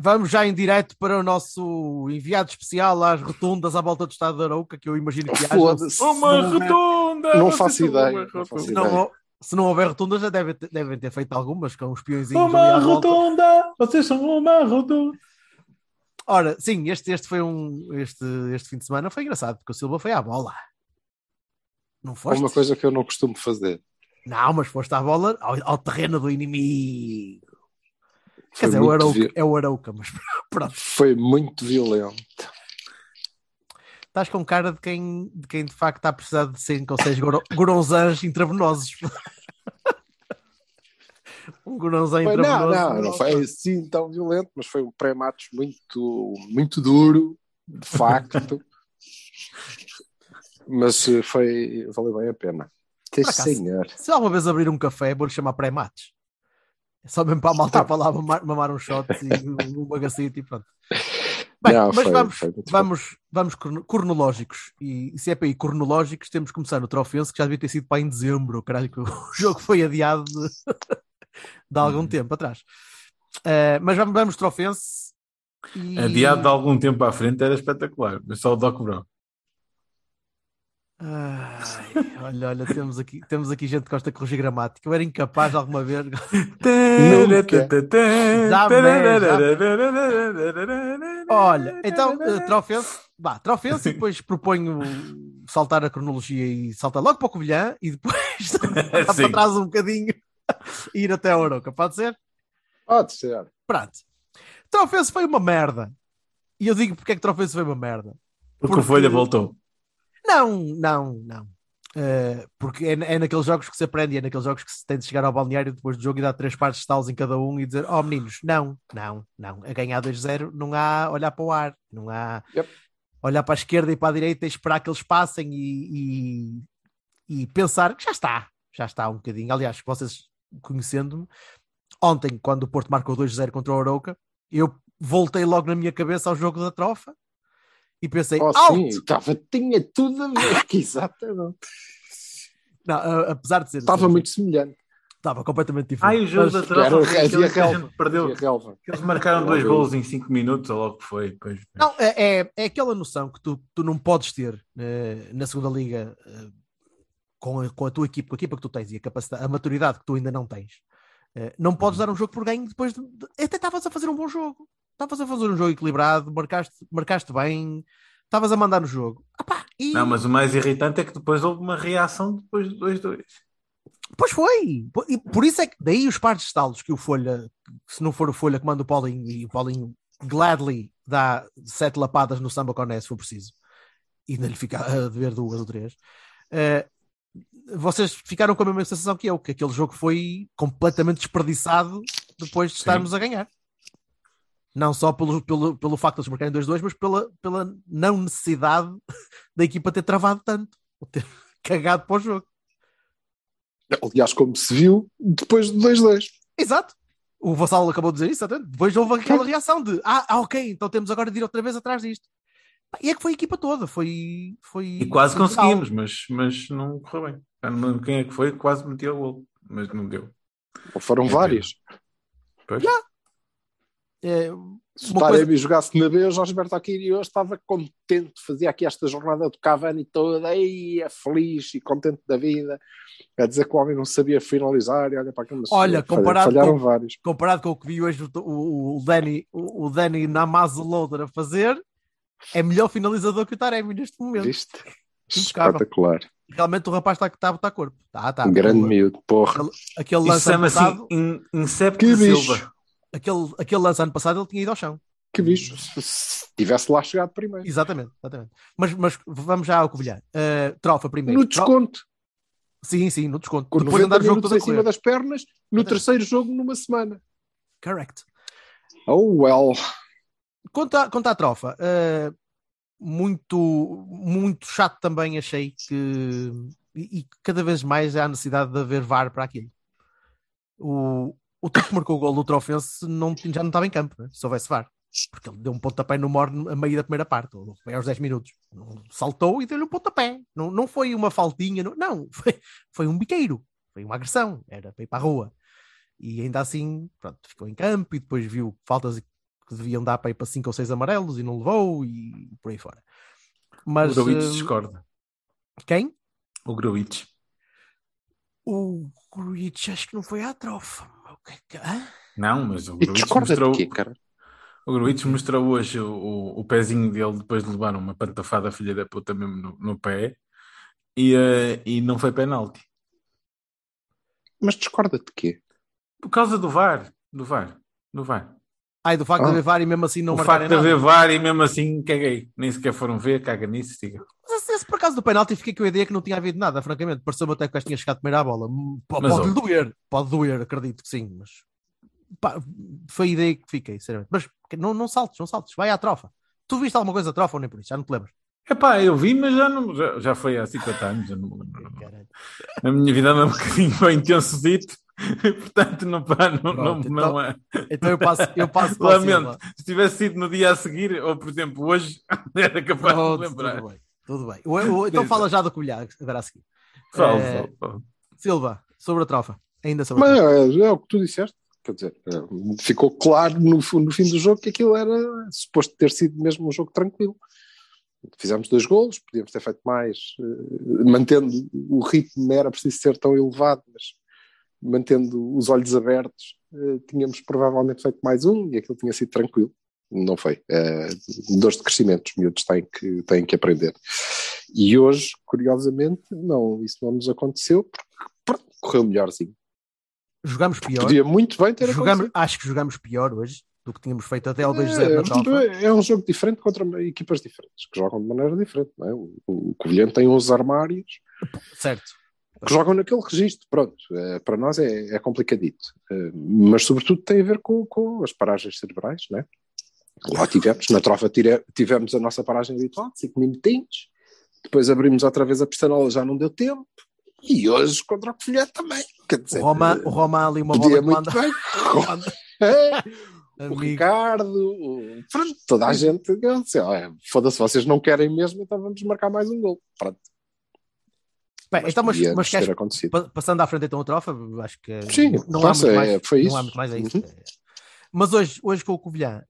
Vamos já em direto para o nosso enviado especial às rotundas à volta do Estado da Arouca, que eu imagino que haja. Uma Não rotunda! Não faço ideia. Não faço ideia. não, se não houver rotundas, já devem ter, devem ter feito algumas com os peõezinhos Uma rotunda! Vocês são uma rotunda! Ora, sim, este, este foi um. Este, este fim de semana foi engraçado, porque o Silva foi à bola. Não É foste? uma coisa que eu não costumo fazer. Não, mas foste à bola ao, ao terreno do inimigo. Quer dizer, é o Arauca, vi- é o Arauca, mas pronto. Foi muito violento. Estás com cara de quem de, quem de facto está a precisar de 5 ou 6 goronzãs intravenosos. um goronzão Foi- intravenoso. não, não, não foi assim tão violento, mas foi um pré-matos muito, muito duro, de facto. mas eh, foi, valeu bem a pena. Acaso, senhor. Se alguma vez abrir um café, vou-lhe chamar pré-mates. É só mesmo para a malta para lá mamar, mamar um shot e um, um bagacito e pronto. Bem, Não, mas foi- vamos, foi vamos, vamos crono- cronológicos. E se é para ir cronológicos, temos que começar no Trofense, que já devia ter sido para em dezembro. Caralho, que o jogo foi adiado de, de algum Uhum. tempo atrás. Eh, mas vamos, vamos Trofense. E... Adiado de algum tempo à frente era espetacular, mas só o Doc Brown. Ai, olha, olha, temos aqui, temos aqui gente que gosta de corrigir gramática. Eu era incapaz de alguma vez. Olha, então, uh, Trofense, vá, Trofense e depois proponho saltar a cronologia e saltar logo para o Covilhã e depois para trás um bocadinho e ir até a Oroca, pode ser? Pode ser. Pronto. Trofense foi uma merda. E eu digo porque é que Trofense foi uma merda. Porque o Porque- Folha voltou. Não, não, não. Uh, porque é, é naqueles jogos que se aprende, é naqueles jogos que se tem de chegar ao balneário depois do jogo e dar três partes de talos em cada um e dizer: Oh meninos, não, não, não. A ganhar 2-0 não há olhar para o ar, não há Yep. olhar para a esquerda e para a direita e esperar que eles passem e, e, e pensar que já está, já está um bocadinho. Aliás, vocês conhecendo-me, ontem, quando o Porto marcou 2-0 contra o Arouca, eu voltei logo na minha cabeça ao jogo da trofa e pensei: Oh, alto! sim, tava, tinha tudo a ver. Exatamente. Não, apesar de ser. Estava muito semelhante. Estava completamente diferente. Ai, o jogo Mas- da troca que a gente perdeu. Que Eles marcaram dois golos em 5 minutos, ou logo que foi. Pois. Não, é, é, é aquela noção que tu, tu não podes ter eh, na segunda liga eh, com, a, com a tua equipe, com a equipa que tu tens e a capacidade, a maturidade que tu ainda não tens. Eh, não podes dar um jogo por ganho depois de, de- até estavas a fazer um bom jogo. Estavas a fazer um jogo equilibrado, marcaste, marcaste bem, estavas a mandar no jogo. Apá, e- Não, mas o mais irritante é que depois houve uma reação depois do 2-2. Pois foi. E por isso é que daí os pares de estalos que o Folha, se não for o Folha que manda o Paulinho e o Paulinho gladly dá sete lapadas no samba coné se for preciso e ainda lhe fica a dever duas ou três. eh, vocês ficaram com a mesma sensação que eu, que aquele jogo foi completamente desperdiçado depois de estarmos a ganhar. Não só pelo, pelo, pelo facto de eles marcarem 2-2, mas pela, pela não necessidade da equipa ter travado tanto, ou ter cagado para o jogo. Aliás, como se viu, depois do 2-2. Exato. O Vassal acabou de dizer isso, depois houve aquela reação de ah, ah, ok, então temos agora de ir outra vez atrás disto. E é que foi a equipa toda, foi. foi E quase conseguimos, mas, mas não correu bem. Não lembro quem é que foi, quase meteu o gol, mas não deu. Ou foram É vários. Pois. É, Se o Uma coisa- Taremi jogasse na B, o Jorge Berto Aquiri hoje estava contente, fazia aqui esta jornada do Cavani toda, aí é feliz e contente da vida, a dizer que o homem não sabia finalizar, e olha para aquilo, mas Olha, comparado falharam com- vários. comparado com o que vi hoje o, o, o Dani, o, o Dani a fazer, é melhor finalizador que o Taremi neste momento. Viste? Impecável. Espetacular. Realmente o rapaz está está a botar corpo. Tá, tá. Um grande miúdo, porra. Aquele Isso lance ano chama-se passado, in, Incept Que de bicho. Silva. Aquele, aquele lance ano passado ele tinha ido ao chão. Que bicho, se, se tivesse lá chegado primeiro. Exatamente, exatamente. Mas, mas vamos já ao Covilhã. Uh, trofa primeiro. No desconto, Sim, sim, no desconto. com Depois 90 andar o jogo todo a em cima das pernas, no terceiro jogo numa semana. Correct. Oh, well. Quanto à, quanto à trofa, uh, muito, muito chato também achei que. E, e cada vez mais há necessidade de haver VAR para aquilo. O, o tipo que marcou o gol do Trofense não, já não estava em campo, né? se houvesse VAR. Porque ele deu um pontapé no Morne a meio da primeira parte, ou foi aos 10 minutos. Saltou e deu-lhe um pontapé. Não, não foi uma faltinha, não, não foi, foi um biqueiro, foi uma agressão, era para ir para a rua. E ainda assim, pronto, ficou em campo e depois viu faltas que deviam dar para ir para 5 ou 6 amarelos e não levou e por aí fora. Mas o Gruitch eh, discorda. quem? O Gruitch. O Gruitch acho que não foi à trofa. O? Não, mas o Gruitch mostrou, quê, cara? o Gruitch mostrou hoje o, o, o pezinho dele depois de levar uma pantafada filha da puta mesmo no, no pé e, eh, e não foi penalti. Mas discorda de quê? Por causa do VAR. Do VAR. Do VAR. Ai, do facto Ah. de haver VAR e mesmo assim não o marcarem facto de nada. haver VAR e mesmo assim caguei. Nem sequer foram ver, caga nisso, diga. Esse, esse por acaso do penalti fiquei com a ideia que não tinha havido nada, francamente. Pareceu-me até que o gajo tinha chegado primeiro à bola. Hum, po- Mas, Pode-lhe ó. doer, pode doer, acredito que sim, mas pá, foi a ideia que fiquei, sinceramente. Mas não, não saltes, não saltes, vai à trofa. Tu viste alguma coisa da trofa ou nem por isso? Já não te lembras? Epá, eu vi, mas já, não, já, já foi há 50 anos. já não me lembro. Caralho. A minha vida anda um bocadinho bem intenso dito. Portanto, não, pá, não, não, Pronto, não é. Então eu passo, eu passo Lamento. Silva. Se tivesse sido no dia a seguir, ou por exemplo hoje, era capaz Pronto, de lembrar. Tudo bem. O- o- então fala já do Covilhã, agora a seguir. Fala, Eh, fala. Silva, sobre a trofa. Ainda sobre a Mas trofa. é, é o que tu disseste. Quer dizer, é, ficou claro no, no fim do jogo que aquilo era suposto ter sido mesmo um jogo tranquilo. Fizemos dois golos, podíamos ter feito mais, eh, mantendo o ritmo, não era preciso ser tão elevado, mas mantendo os olhos abertos, eh, tínhamos provavelmente feito mais um e aquilo tinha sido tranquilo. Não foi. É, dores de crescimento, os miúdos têm que, têm que aprender. E hoje, curiosamente, não, isso não nos aconteceu porque correu melhorzinho. Jogamos pior. Podia muito bem ter Jogamos, acontecido. acho que jogamos pior hoje do que tínhamos feito até ao 2-0 na É, é um jogo diferente contra equipas diferentes, que jogam de maneira diferente. Não é? O, o Covilhã tem uns armários Certo. que jogam naquele registro. Pronto, é, para nós é, é complicadito. É, mas, sobretudo, tem a ver com, com as paragens cerebrais. Não é? Lá tivemos, na trofa tire- tivemos a nossa paragem habitual, 5 minutinhos. Depois abrimos outra vez a pistanola, já não deu tempo. E hoje contra o Covilhã também. Quer dizer, O Roma, o Roma ali uma bola muito bem. É, o Amigo. Ricardo, o- pronto, toda a gente. eu disse, "Olha, Foda-se, vocês não querem mesmo, então vamos marcar mais um gol. Pronto, Bem, então, mas, podia mas ter queres, passando à frente então a trofa, acho que Sim, não, passa, há muito é, mais, foi não isso. há muito mais a isso. Uhum. Mas hoje, hoje com o Covilhã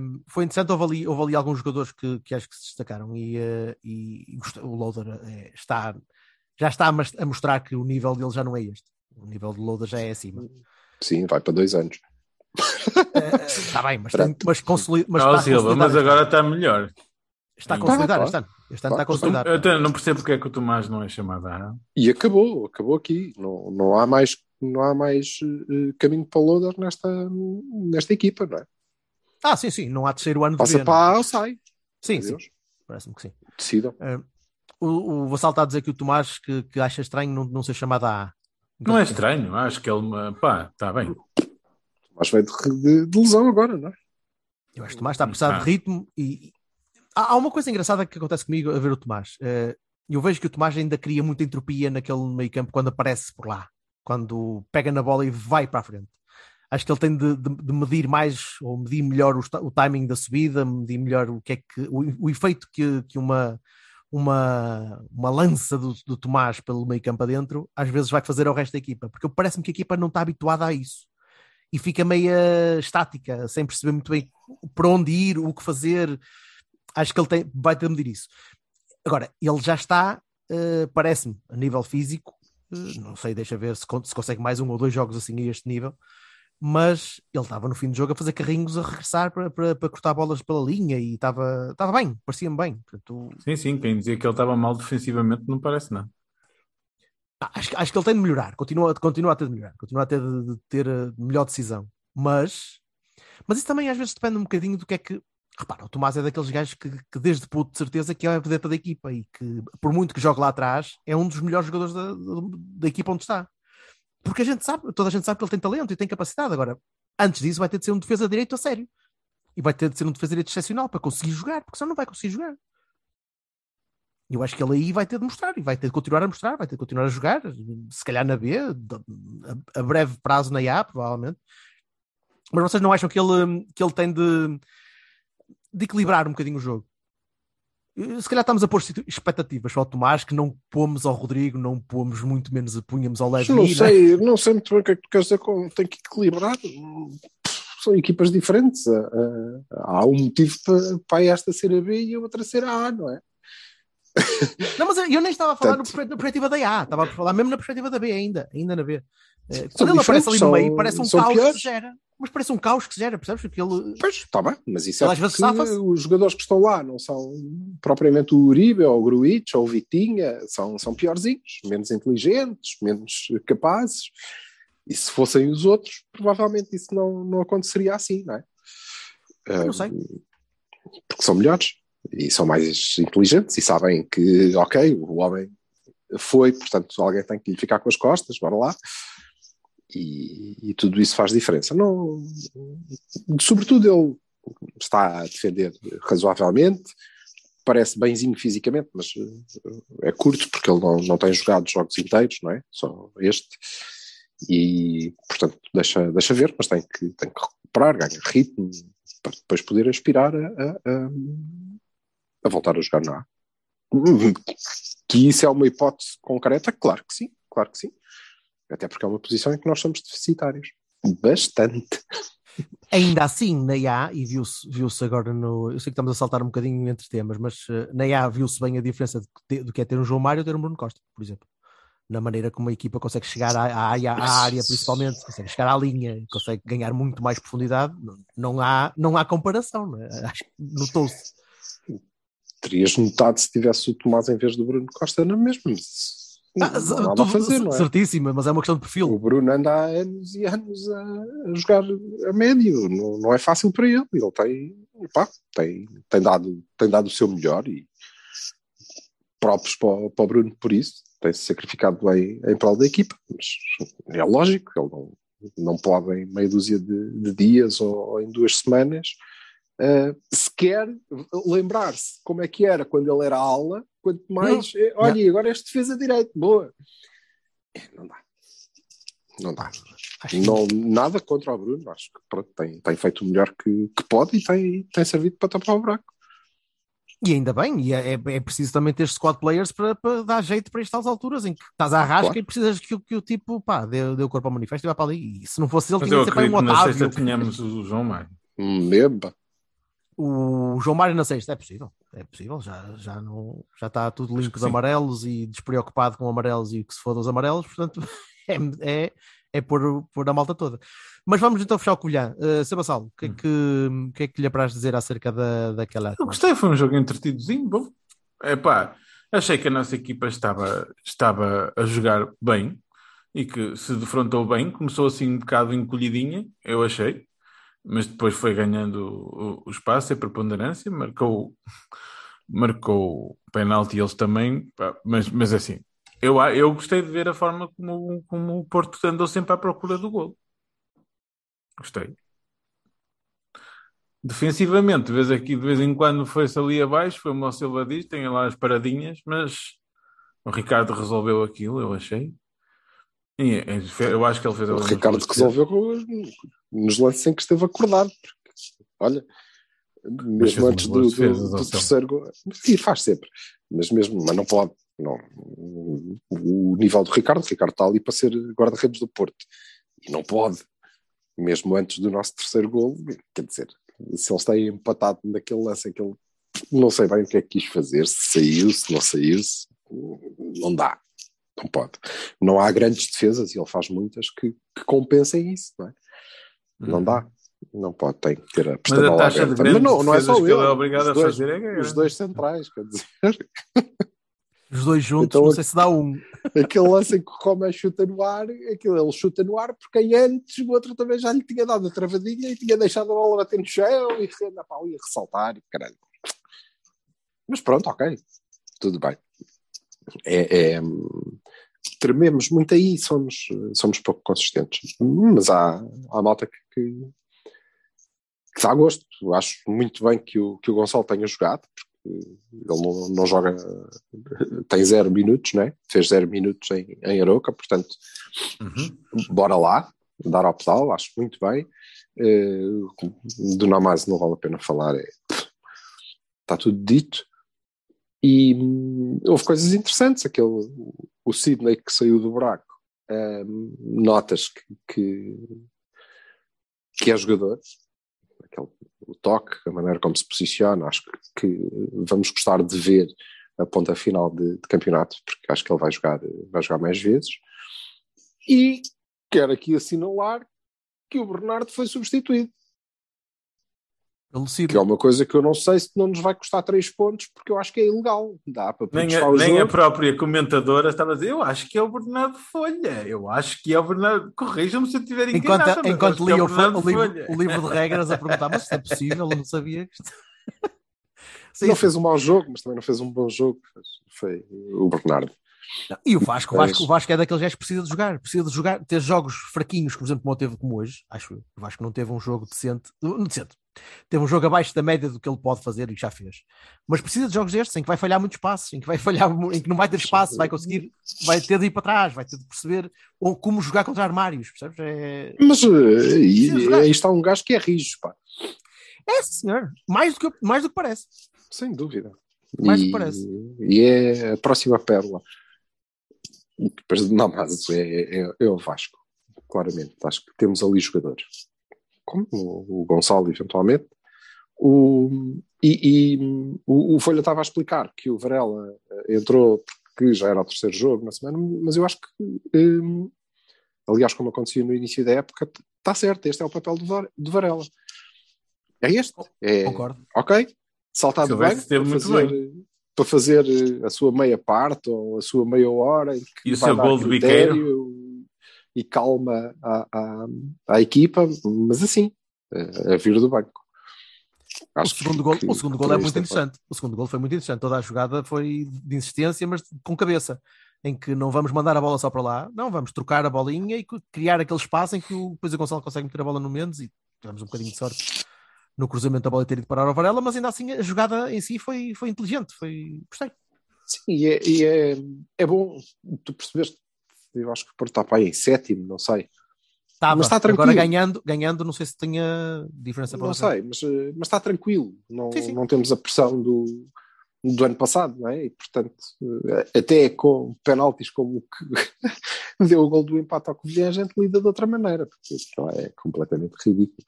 hum, foi interessante, houve ali, houve ali alguns jogadores que, que acho que se destacaram e, eh, e o Loader eh, está, já está a, a mostrar que o nível dele já não é este. O nível do Loader já é acima. Sim, vai para dois anos. Eh, Está bem, mas, tem, mas, consoli- mas Ah, a Silva, consolidar mas agora está melhor. está a Tá, consolidar este ano. Este ano está a consolidar. Eu até não percebo porque é que o Tomás não é chamado à E acabou, acabou aqui. Não, não há mais, não há mais eh, caminho para o Loader nesta, nesta equipa, não é? Ah, sim, sim, não há terceiro ano de Passa para não. A ou sai. Sim, sim, parece-me que sim. Decidam. O, o Vassal está a dizer que o Tomás que, que acha estranho não, não ser chamado a A. Não é estranho, acho que ele. me- Pá, está bem. Mas veio de, de- de lesão agora, não é? Eu acho que o Tomás está a precisar Ah. de ritmo e e- há, há uma coisa engraçada que acontece comigo a ver o Tomás. Eh, eu vejo que o Tomás ainda cria muita entropia naquele meio campo quando aparece por lá, quando pega na bola e vai para a frente. Acho que ele tem de, de- de medir mais ou medir melhor o, o timing da subida, medir melhor o que é que o, o efeito que, que uma, uma, uma lança do, do Tomás pelo meio campo adentro às vezes vai fazer ao resto da equipa, porque parece-me que a equipa não está habituada a isso e fica meia estática, sem perceber muito bem para onde ir, o que fazer. Acho que ele tem, vai ter de medir isso. Agora, ele já está, eh, parece-me, a nível físico, não sei, deixa ver se, se consegue mais um ou dois jogos assim a este nível, mas ele estava no fim do jogo a fazer carrinhos a regressar para, para, para cortar bolas pela linha e estava, estava bem, parecia-me bem. Portanto, Sim, sim, quem dizia que ele estava mal defensivamente não parece nada. Ah, Acho, que- acho que ele tem de melhorar, continua, continua a ter de melhorar, continua a ter de, de ter melhor decisão, mas Mas isso também às vezes depende um bocadinho do que é que. Repara, o Tomás é daqueles gajos que, que desde puto de certeza que é a vedeta da equipa e que, por muito que jogue lá atrás, é um dos melhores jogadores da, da, da equipa onde está. Porque a gente sabe, toda a gente sabe que ele tem talento e tem capacidade. Agora, antes disso, vai ter de ser um defesa direito a sério. E vai ter de ser um defesa direito excepcional para conseguir jogar, porque senão não vai conseguir jogar. Eu acho que ele aí vai ter de mostrar e vai ter de continuar a mostrar, vai ter de continuar a jogar, se calhar na B, a, a breve prazo na A, provavelmente. Mas vocês não acham que ele, que ele tem de, de equilibrar um bocadinho o jogo? Se calhar estamos a pôr expectativas ao Tomás que não pomos ao Rodrigo, não pomos muito menos, punhamos ao Levi. Não sei, não sei muito bem o que é que tu queres dizer com tem que equilibrar. São equipas diferentes. Há um motivo para, para esta ser a B e a outra ser a A, não é? Não, mas eu nem estava a falar Tanto... na perspectiva da A, estava a falar mesmo na perspectiva da B ainda, ainda na B. Eh, quando ele aparece ali no meio, parece um caos piores. que se gera. Mas parece um caos que se gera, percebes? Porque ele... Pois, está bem, mas isso é porque os jogadores que estão lá não são propriamente o Uribe ou o Gruitch ou o Vitinha, são, são piorzinhos, menos inteligentes, menos capazes. E se fossem os outros, provavelmente isso não, não aconteceria assim, não é? Não sei. Porque são melhores e são mais inteligentes e sabem que, ok, o homem foi, portanto alguém tem que lhe ficar com as costas, bora lá. E, e tudo isso faz diferença. Não, sobretudo ele está a defender razoavelmente, parece benzinho fisicamente, mas eh, é curto porque ele não, não tem jogado jogos inteiros, não é? Só este. E, portanto, deixa, deixa ver, mas tem que, tem que recuperar, ganha ritmo, para depois poder aspirar a, a, a voltar a jogar na A. Que isso é uma hipótese concreta? Claro que sim, claro que sim. Até porque é uma posição em que nós somos deficitários. Bastante. Ainda assim, na IA, e viu-se viu agora no. Eu sei que estamos a saltar um bocadinho entre temas, mas uh, na IA viu-se bem a diferença do que é ter um João Mário ou ter um Bruno Costa, por exemplo. Na maneira como a equipa consegue chegar à, à, área, à área, principalmente, consegue chegar à linha, consegue ganhar muito mais profundidade, não há, não há comparação, não é? acho que notou-se terias notado se tivesse o Tomás em vez do Bruno Costa na mesma. Ah, não tu, fazer, não é? Certíssima, mas é uma questão de perfil. O Bruno anda há anos e anos a, a jogar a médio, não, não, é fácil para ele. Ele tem, pá, tem, tem, dado, tem dado o seu melhor e próprios para, para o Bruno por isso, tem-se sacrificado bem em prol da equipa. Mas é lógico, ele não, não pode em meia dúzia de, de dias ou, ou em duas semanas uh, sequer lembrar-se como é que era quando ele era aula, quanto mais, não, eh, olha, não. agora és defesa direito, boa. É, não dá. Não dá. Não, nada contra o Bruno, acho que pronto, tem, tem feito o melhor que, que pode e tem, tem servido para tapar o buraco. E ainda bem, e é, é, é preciso também ter squad players para, para dar jeito para estas alturas em que estás à rasca claro. e precisas que, que o tipo pá, dê, dê o corpo ao manifesto e vá para ali. E se não fosse ele, Mas tinha de ser para um Otávio. Otávio. Na sexta tínhamos o João Mário. Meba. O João Mário na sexta, é possível, é possível, já, já, não, já está tudo limpo de amarelos e despreocupado com amarelos e que se foda os amarelos, portanto é, é, é pôr, pôr a malta toda. Mas vamos então fechar o colhão. Uh, Sebassal, o que, é Hum. que, que é que lhe apraz dizer acerca da, daquela. Eu gostei, foi um jogo entretidozinho. Bom, epá, achei que a nossa equipa estava, estava a jogar bem e que se defrontou bem. Começou assim um bocado encolhidinha, eu achei, mas depois foi ganhando o, espaço e a preponderância. Marcou, marcou o penalti eles também, mas, mas assim, eu, eu gostei de ver a forma como, como o Porto andou sempre à procura do gol. Gostei. Defensivamente, de vez aqui, de vez em quando foi-se ali abaixo, foi o Silva diz, tem lá as paradinhas, mas o Ricardo resolveu aquilo, eu achei. É- eu acho que ele fez O Ricardo resolveu nos lances em que esteve acordado. Porque, olha, mesmo antes do, do- do terceiro gol. E faz sempre. Mas mesmo, mas não pode. Não. O nível do Ricardo, o Ricardo está ali para ser guarda-redes do Porto. E não pode. Mesmo antes do nosso terceiro gol, quer dizer, se ele está empatado naquele lance em que ele não sei bem o que é que quis fazer, se saiu, se não saiu, se, não dá. Não pode. Não há grandes defesas, e ele faz muitas, que, que compensem isso, não é? Não dá. Não pode, tem que ter a Mas a taxa de aberta. Mas não, não é só ele. ele é obrigado os a dois, fazer é. Os dois centrais, quer dizer. Os dois juntos, Então, não sei se dá um. aquele lance em que o Roma chuta no ar, aquele, ele chuta no ar porque aí antes o outro também já lhe tinha dado a travadinha e tinha deixado a bola bater no chão e anda, pá, ia ressaltar e caralho. Mas pronto, ok, tudo bem. É, é, trememos muito aí, somos, somos pouco consistentes. Mas há, há malta que, que, que dá gosto. Acho muito bem que o, que o Gonçalo tenha jogado, porque ele não, não joga, tem zero minutos, né? fez zero minutos em, em Aroca, portanto, Uhum. bora lá, dar ao pedal, acho muito bem. Uh, do Namaz não vale a pena falar, é, está tudo dito. E hum, houve coisas interessantes, aquele, o Sidney que saiu do buraco, hum, notas que, que, que é jogador, aquele, o toque, a maneira como se posiciona, acho que, que vamos gostar de ver a ponta final de, de campeonato, porque acho que ele vai jogar, vai jogar mais vezes. E quero aqui assinalar que o Bernardo foi substituído. Que é uma coisa que eu não sei se não nos vai custar 3 pontos, porque eu acho que é ilegal. Dá para Nem, a, o nem a própria comentadora estava a dizer, eu acho que é o Bernardo Folha, eu acho que é o Bernardo, corrijam-me se eu Enquanto, enganado. mas enquanto acho que é lia o o, livro, o livro de regras a perguntar, mas isto é possível, eu não sabia que isto... Sim, Não fez um mau jogo, mas também não fez um bom jogo. Foi o Bernardo. E o Vasco, o Vasco, Mas- o Vasco é daqueles gajos que precisa de jogar, precisa de jogar, ter jogos fraquinhos, por exemplo, como teve como hoje, acho eu. O Vasco não teve um jogo decente, não decente, teve um jogo abaixo da média do que ele pode fazer e já fez. Mas precisa de jogos destes em que vai falhar muitos passos, em que vai falhar, em que não vai ter espaço, vai conseguir, vai ter de ir para trás, vai ter de perceber ou como jogar contra armários, percebes? É, Mas jogar. aí está um gajo que é rijo, pá. é senhor, mais do que, mais do que parece. Sem dúvida. Mais do e, que parece. E é a próxima pérola. E depois, não, mas é, é, é o Vasco, claramente. Acho que temos ali jogadores. Como o, Gonçalo, eventualmente. O, e e o, o Folha estava a explicar que o Varela eh, entrou porque já era o terceiro jogo na semana, mas eu acho que, hum, aliás, como acontecia no início da época, está certo. Este é o papel do, Var- do Varela. É este. É, Concordo. ok, saltar Silvestre banco muito fazer, para fazer eh, a sua meia parte ou a sua meia hora em que E o vai seu dar gol de critério e calma à, à, à equipa, mas assim, eh, a vir do banco. O Acho segundo, gol, que- o segundo gol é isto muito interessante. O segundo gol foi muito interessante. Toda a jogada foi de insistência, mas com cabeça. Em que não vamos mandar a bola só para lá, não, vamos trocar a bolinha e criar aquele espaço em que o, depois o Gonçalo consegue meter a bola no Mendes e tivemos um bocadinho de sorte no cruzamento da bola ter ido parar ao Varela, mas ainda assim a jogada em si foi, foi inteligente, foi. Gostei. Sim, e é, e é, é bom tu percebeste. Eu acho que o Porto está para aí em sétimo, não sei. Estava. Mas está tranquilo. Agora ganhando, ganhando, não sei se tinha diferença para Não Gonçalo. sei, mas, eh, mas está tranquilo. Não, Sim, sim. não temos a pressão do, do ano passado, não é? E portanto, eh, até com penaltis como o que deu o gol do empate ao Covilhã, a gente lida de outra maneira, porque isto é completamente ridículo.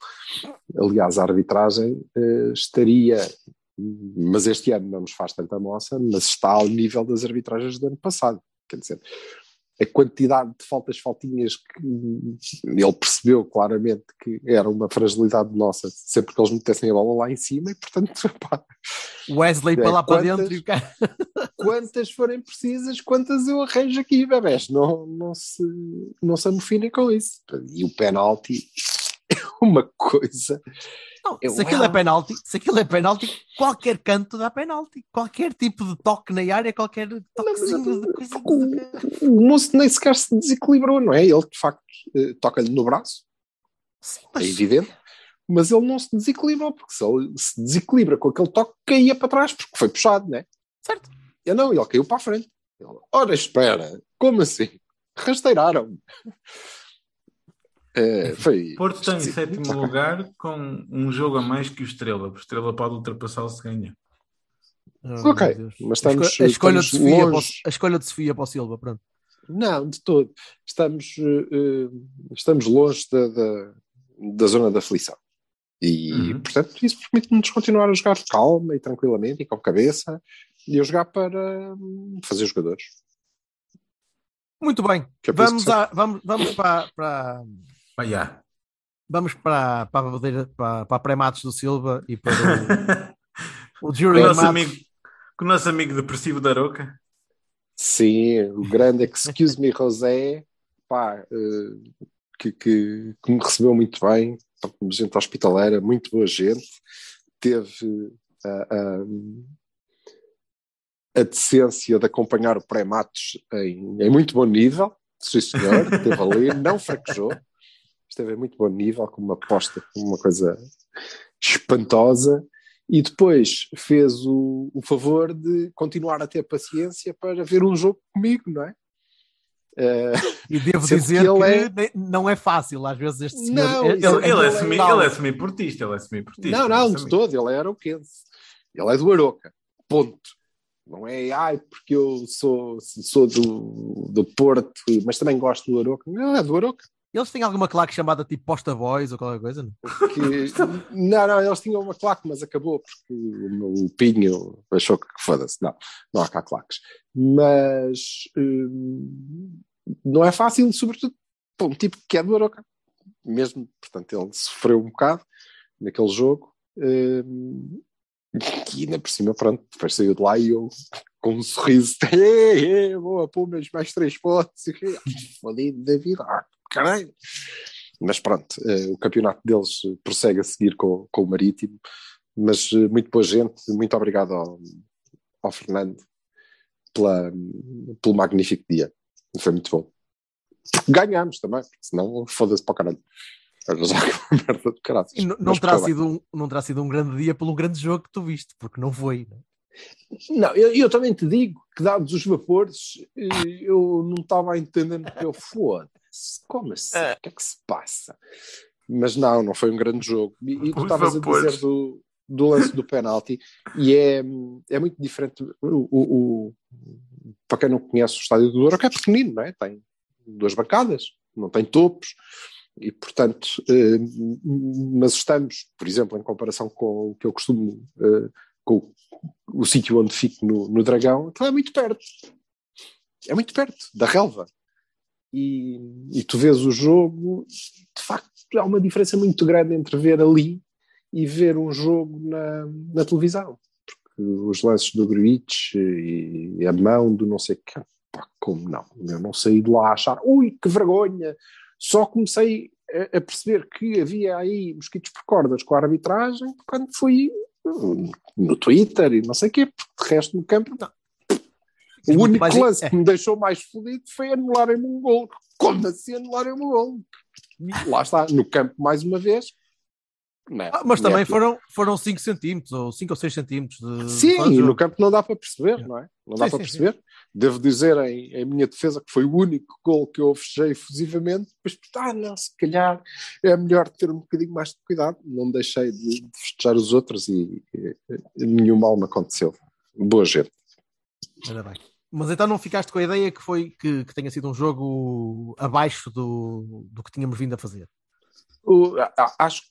Aliás, a arbitragem eh, estaria, mas este ano não nos faz tanta moça, mas está ao nível das arbitragens do ano passado. Quer dizer, a quantidade de faltas faltinhas que ele percebeu claramente que era uma fragilidade nossa, sempre que eles metessem a bola lá em cima, e portanto, pá, Wesley É, para lá para quantas- dentro e o cara. quantas forem precisas, quantas eu arranjo aqui, bebés, não, não, se, não se amofinem com isso. E o penalti é uma coisa. Não, Eu- se aquilo é penalti, se aquilo é penalti, qualquer canto dá penalti. Qualquer tipo de toque na área, qualquer toquezinho de coisa. O, o moço nem sequer se desequilibrou, não é? Ele de facto eh, toca-lhe no braço, Sim, é mas evidente, mas ele não se desequilibrou, porque se ele se desequilibra com aquele toque, caía para trás, porque foi puxado, não é? certo. Eu não, ele caiu para a frente. Ele, Ora, espera, como assim? Rasteiraram. É, foi. Porto está em Sim, sétimo lugar com um jogo a mais que o Estrela. O Estrela pode ultrapassá-lo se ganha. Oh, Ok, mas A esco- estamos- a, escolha de estamos Sofia para o- longe. a escolha de Sofia para o Silva, pronto. Não, de todo. Estamos, eh, eh, estamos longe da, da, da zona da aflição. E, Uhum. portanto, isso permite-nos continuar a jogar calma e tranquilamente e com cabeça e a jogar para hum, fazer jogadores. Muito bem. Que é Vamos, a, vamos, vamos para, para, Vai já. vamos para, para, para, para a pré-matos do Silva e para o, o Com o Jury nosso Matos. amigo, com o nosso amigo depressivo da Aroca. Sim, o grande Excuse Me Rosé, pá, eh, que, que, que me recebeu muito bem, gente hospitaleira, muito boa gente, teve a, a, a decência de acompanhar o pré-matos em, em muito bom nível, sim senhor, esteve ali, não fraquejou, esteve em muito bom nível, com uma aposta, com uma coisa espantosa, e depois fez o, o favor de continuar a ter paciência para ver um jogo comigo, não é? Eh, E devo dizer que que, ele é- ne- não é fácil, às vezes, este senhor. Não, ele- Ele, ele, é ele é semi, ele é semi-portista, ele é semi-portista. Não, não, é de todo, ele era o Kense. Ele é do Aroca. Ponto. Não é, ai, porque eu sou, sou do, do Porto, mas também gosto do Aroca. Não, é do Aroca. Eles têm alguma claque chamada tipo Posta Boys ou qualquer coisa? Não? Não, não, eles tinham uma claque, mas acabou porque o, Pinho achou que foda-se. Não, não há cá claques. Mas hum, não é fácil, sobretudo para um tipo que é do Aroca. Mesmo, portanto, ele sofreu um bocado naquele jogo. hum, e ainda por cima, pronto, depois saiu de lá e eu com um sorriso, "Ê, ê, boa, Pumas, mais três pontos, fodido da vida, caralho. Mas pronto, eh, o campeonato deles prossegue a seguir com, com o Marítimo, mas eh, muito boa gente, muito obrigado ao, ao Fernando pela, pelo magnífico dia, foi muito bom. Ganhámos também, porque senão foda-se para o caralho. E n- não, terá sido um, não terá sido um grande dia pelo grande jogo que tu viste, porque não foi. né? Não, eu, eu também te digo que, dados os vapores, eh, eu não estava entendendo que eu foda-se. Como assim? O que é que se passa? Mas não, não foi um grande jogo. E, e tu estavas a dizer do, do lance do penalti, e é, é muito diferente. O, o- o- para quem não conhece o estádio do Douro, que é pequenino, não é? Tem duas bancadas, não tem topos. E, portanto, eh, mas estamos, por exemplo, em comparação com o que eu costumo, eh, com o, o sítio onde fico no, no Dragão, aquilo é muito perto. É muito perto da relva. E, e tu vês o jogo, de facto, há uma diferença muito grande entre ver ali e ver um jogo na, na televisão. Porque os lances do Gruitch e a mão do não sei o que, pá, como não? Eu não saí de lá a achar, ui, que vergonha! Só comecei a, a perceber que havia aí mosquitos por cordas com a arbitragem quando fui no Twitter e não sei o quê, porque de resto no campo não. O único lance é. que me deixou mais fodido foi anularem-me um gol. Como assim anularem-me um gol? Lá está, no campo mais uma vez. Não é- Ah, mas é também aquilo. foram, foram 5 centímetros ou 5 ou 6 centímetros de. Sim, no campo não dá para perceber, não é? Não dá Sim, para sim, perceber. Devo dizer em, em minha defesa que foi o único gol que eu fechei efusivamente, mas ah, não, se calhar é melhor ter um bocadinho mais de cuidado. Não deixei de, de festejar os outros e, e, e nenhum mal me aconteceu. Boa gente. Ainda bem. Mas então não ficaste com a ideia que foi que, que tenha sido um jogo abaixo do, do que tínhamos vindo a fazer? O- acho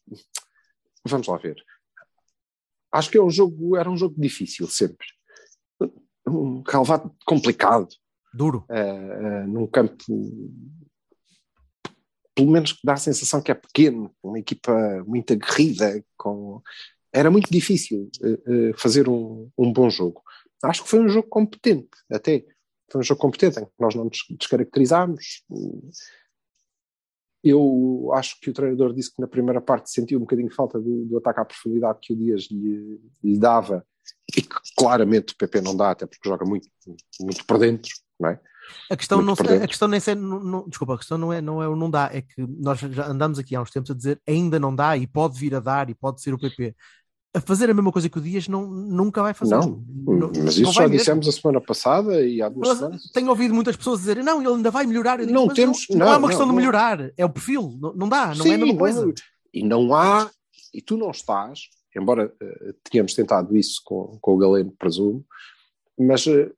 vamos lá ver. Acho que é um jogo, era um jogo difícil sempre. Um calvado complicado. Duro. eh, num campo pelo menos que dá a sensação que é pequeno, uma equipa muito aguerrida, com... era muito difícil eh, fazer um, um bom jogo. Acho que foi um jogo competente, até. Foi um jogo competente em que nós não nos descaracterizámos. Eu acho que o treinador disse que na primeira parte sentiu um bocadinho falta do, do ataque à profundidade que o Dias lhe, lhe dava e que claramente o PP não dá, até porque joga muito, muito por dentro, não é? A questão, Muito não, a questão nem é, não, não- desculpa, a questão não é, não é o não dá, é que nós já andamos aqui há uns tempos a dizer ainda não dá e pode vir a dar e pode ser o PP. A fazer a mesma coisa que o Dias não, nunca vai fazer. Não, Não- mas não isso vai já dissemos a semana passada e há duas Mas semanas. tenho ouvido muitas pessoas dizerem não, ele ainda vai melhorar. Eu digo, Não mas temos- não, não, não, é uma questão não, de não. melhorar, é o perfil, não, não dá, não Sim, é a mesma não- coisa. E não há, e tu não estás, embora eh, tenhamos tentado isso com, com o Galeno, presumo, mas uh,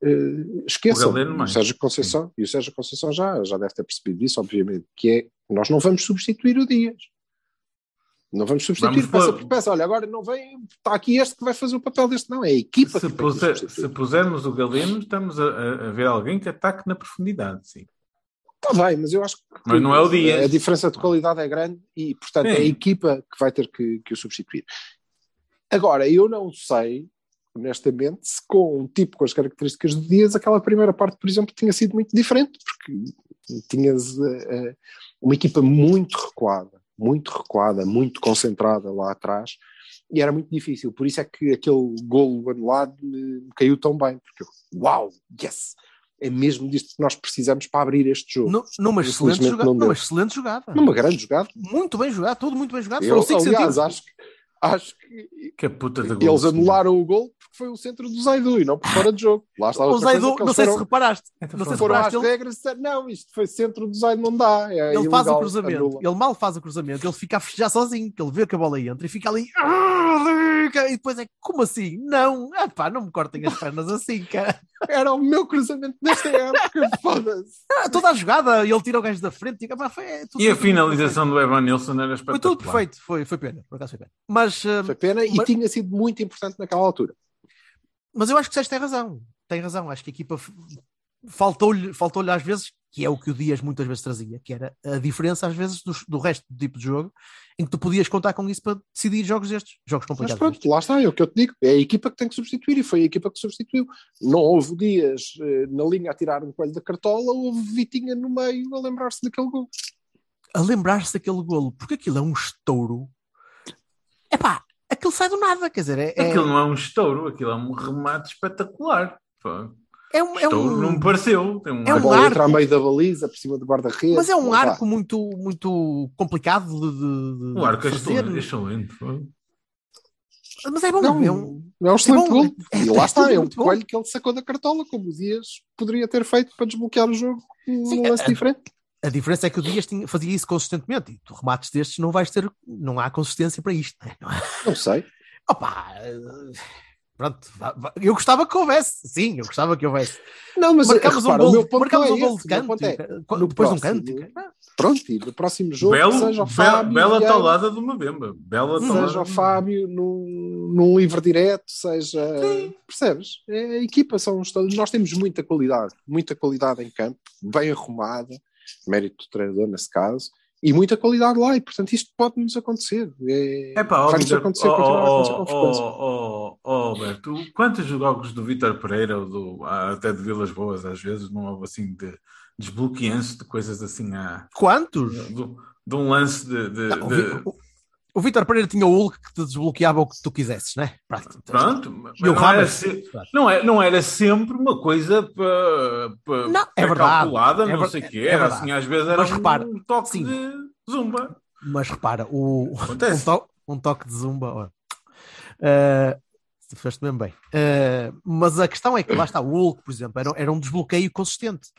esqueçam, O Galeno o mais. Sérgio Conceição, e o Sérgio Conceição já, já deve ter percebido isso, obviamente, que é nós não vamos substituir o Dias. Não vamos substituir Vamos peça pôr- por peça. Olha, agora não vem, está aqui este que vai fazer o papel deste, não, é a equipa Se, que puser- se pusermos o Galeno, estamos a, a- ver alguém que ataque na profundidade, sim. Está bem, mas eu acho que Mas não é o Dias. a diferença de qualidade é grande e, portanto, é a Sim. equipa que vai ter que, que o substituir. Agora, eu não sei honestamente, se com um tipo com as características do Dias, aquela primeira parte, por exemplo, tinha sido muito diferente, porque tinhas eh, uma equipa muito recuada, muito recuada, muito concentrada lá atrás, e era muito difícil. Por isso é que aquele golo anulado me caiu tão bem, porque eu, uau, yes! É mesmo disto que nós precisamos para abrir este jogo. Nu- numa, excelente jogada, numa excelente jogada. Numa grande jogada. Muito bem jogado, tudo muito bem jogado. Eu, aliás, centímetros. acho que, acho que Que puta de eles anularam o gol porque foi o centro do Zaidu e não por fora de jogo. Lá está O Zaidu, não sei se foram, reparaste. Então Não sei se reparaste. Ele, regras não, isto foi centro do Zaidu, não dá. É ele faz o ilegal, cruzamento. anula. Ele mal faz o cruzamento. Ele fica a festejar sozinho. Que ele vê que a bola entra e fica ali. E depois é como assim? Não, Epá, não me cortem as pernas assim, cara. Era o meu cruzamento desta época, foda-se. Ah, Toda a jogada, ele tira o gajo da frente. E, epá, foi, é tudo- E a finalização do Evan Nilsson era perfeito. Foi espetacular. tudo perfeito. Foi, foi pena. Por acaso foi pena. Mas, ah, Foi pena e Mas- tinha sido muito importante naquela altura. mas eu acho que Sérgio tem razão. Tem razão. Acho que a equipa faltou-lhe faltou às vezes, que é o que o Dias muitas vezes trazia, que era a diferença às vezes do, do resto do tipo de jogo, em que tu podias contar com isso para decidir jogos destes, jogos Mas complicados. pronto, destes. lá está, é o que eu te digo. É a equipa que tem que substituir e foi a equipa que substituiu. Não houve dias eh, na linha a tirar um coelho da cartola, houve Vitinha no meio a lembrar-se daquele gol. A lembrar-se daquele golo, porque aquilo é um estouro. Epá, aquilo sai do nada, quer dizer, é, é, Aquilo não é um estouro, aquilo é um remate espetacular. Pá. É um, é Estouro um- não me pareceu. Tem um é um arco. entra a meio da baliza, por cima do guarda-redes. mas é um arco muito, muito complicado de, de- de O arco é fazer. excelente. excelente. Mas é bom, Não, é um, é um excelente é gol. É- E é lá está, tudo é um coelho que ele sacou da cartola, como o Dias poderia ter feito para desbloquear o jogo Sim, num lance é- diferente. A diferença é que o Dias tinha- fazia isso consistentemente e tu remates destes não vais ter, não há consistência para isto. né? Não Não sei. Opa, eh, pronto, vá- vá- eu gostava que houvesse, sim, eu gostava que houvesse. Não, mas marcamos repara, um o gol, meu ponto marcamos não um é gol de canto, é, eh, depois de um próximo- canto. Pronto, e no próximo jogo, Belo, seja o Fábio, bela Vieira, taulada de uma bemba. Bela taulada. seja o Fábio num, num livre direto, seja. Percebes? É a equipa, são. Nós temos muita qualidade, muita qualidade em campo, bem arrumada, mérito do treinador nesse caso, e muita qualidade lá, e portanto isto pode-nos acontecer. É, pá, ó, vai-nos Vitor, acontecer, a acontecer ó, com ó, frequência. ó, ó, Alberto, quantos jogos do Vitor Pereira ou do, até de Vilas Boas às vezes não houve assim de desbloqueanço de coisas assim a Quantos? de, de um lance de, de- Não, de- o- Vítor Pereira tinha o Hulk que te desbloqueava o que tu quisesses, né? Pronto. mas não, era Rames. se- não, é, não era sempre uma coisa para, Não, é verdade. calculada, É não ver- sei o quê, é era assim, às vezes era Mas repara, um toque sim. de zumba. Mas repara, o, um, to- um toque de zumba. ó. Eh, tu fizeste mesmo bem. Eh, mas a questão é que lá está, o Hulk, por exemplo, era, era um desbloqueio consistente.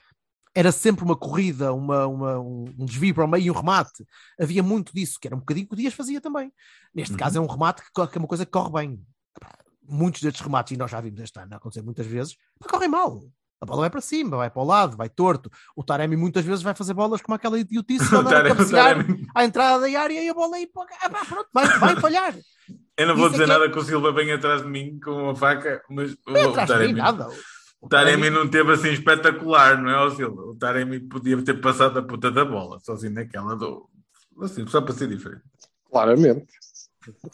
Era sempre uma corrida, uma, uma- um, desvio para o meio e um remate. Havia muito disso, que era um bocadinho que o Dias fazia também. Neste Uhum. caso é um remate que, que é uma coisa que corre bem. Muitos destes remates, e nós já vimos este ano acontecer muitas vezes, correm mal. A bola vai para cima, vai para o lado, vai torto. O Taremi muitas vezes vai fazer bolas como aquela idiotice de cabecear à entrada da área e a bola aí, ah, pronto, vai, vai falhar. Eu não vou Isso dizer é- nada que o Silva venha atrás de mim com uma faca, mas o, Não é atrás de mim, Taremi, nada. O Taremi não teve assim espetacular, não é, ó Silva? O Taremi podia ter passado a puta da bola, sozinho naquela do. Assim, só para ser diferente. Claramente.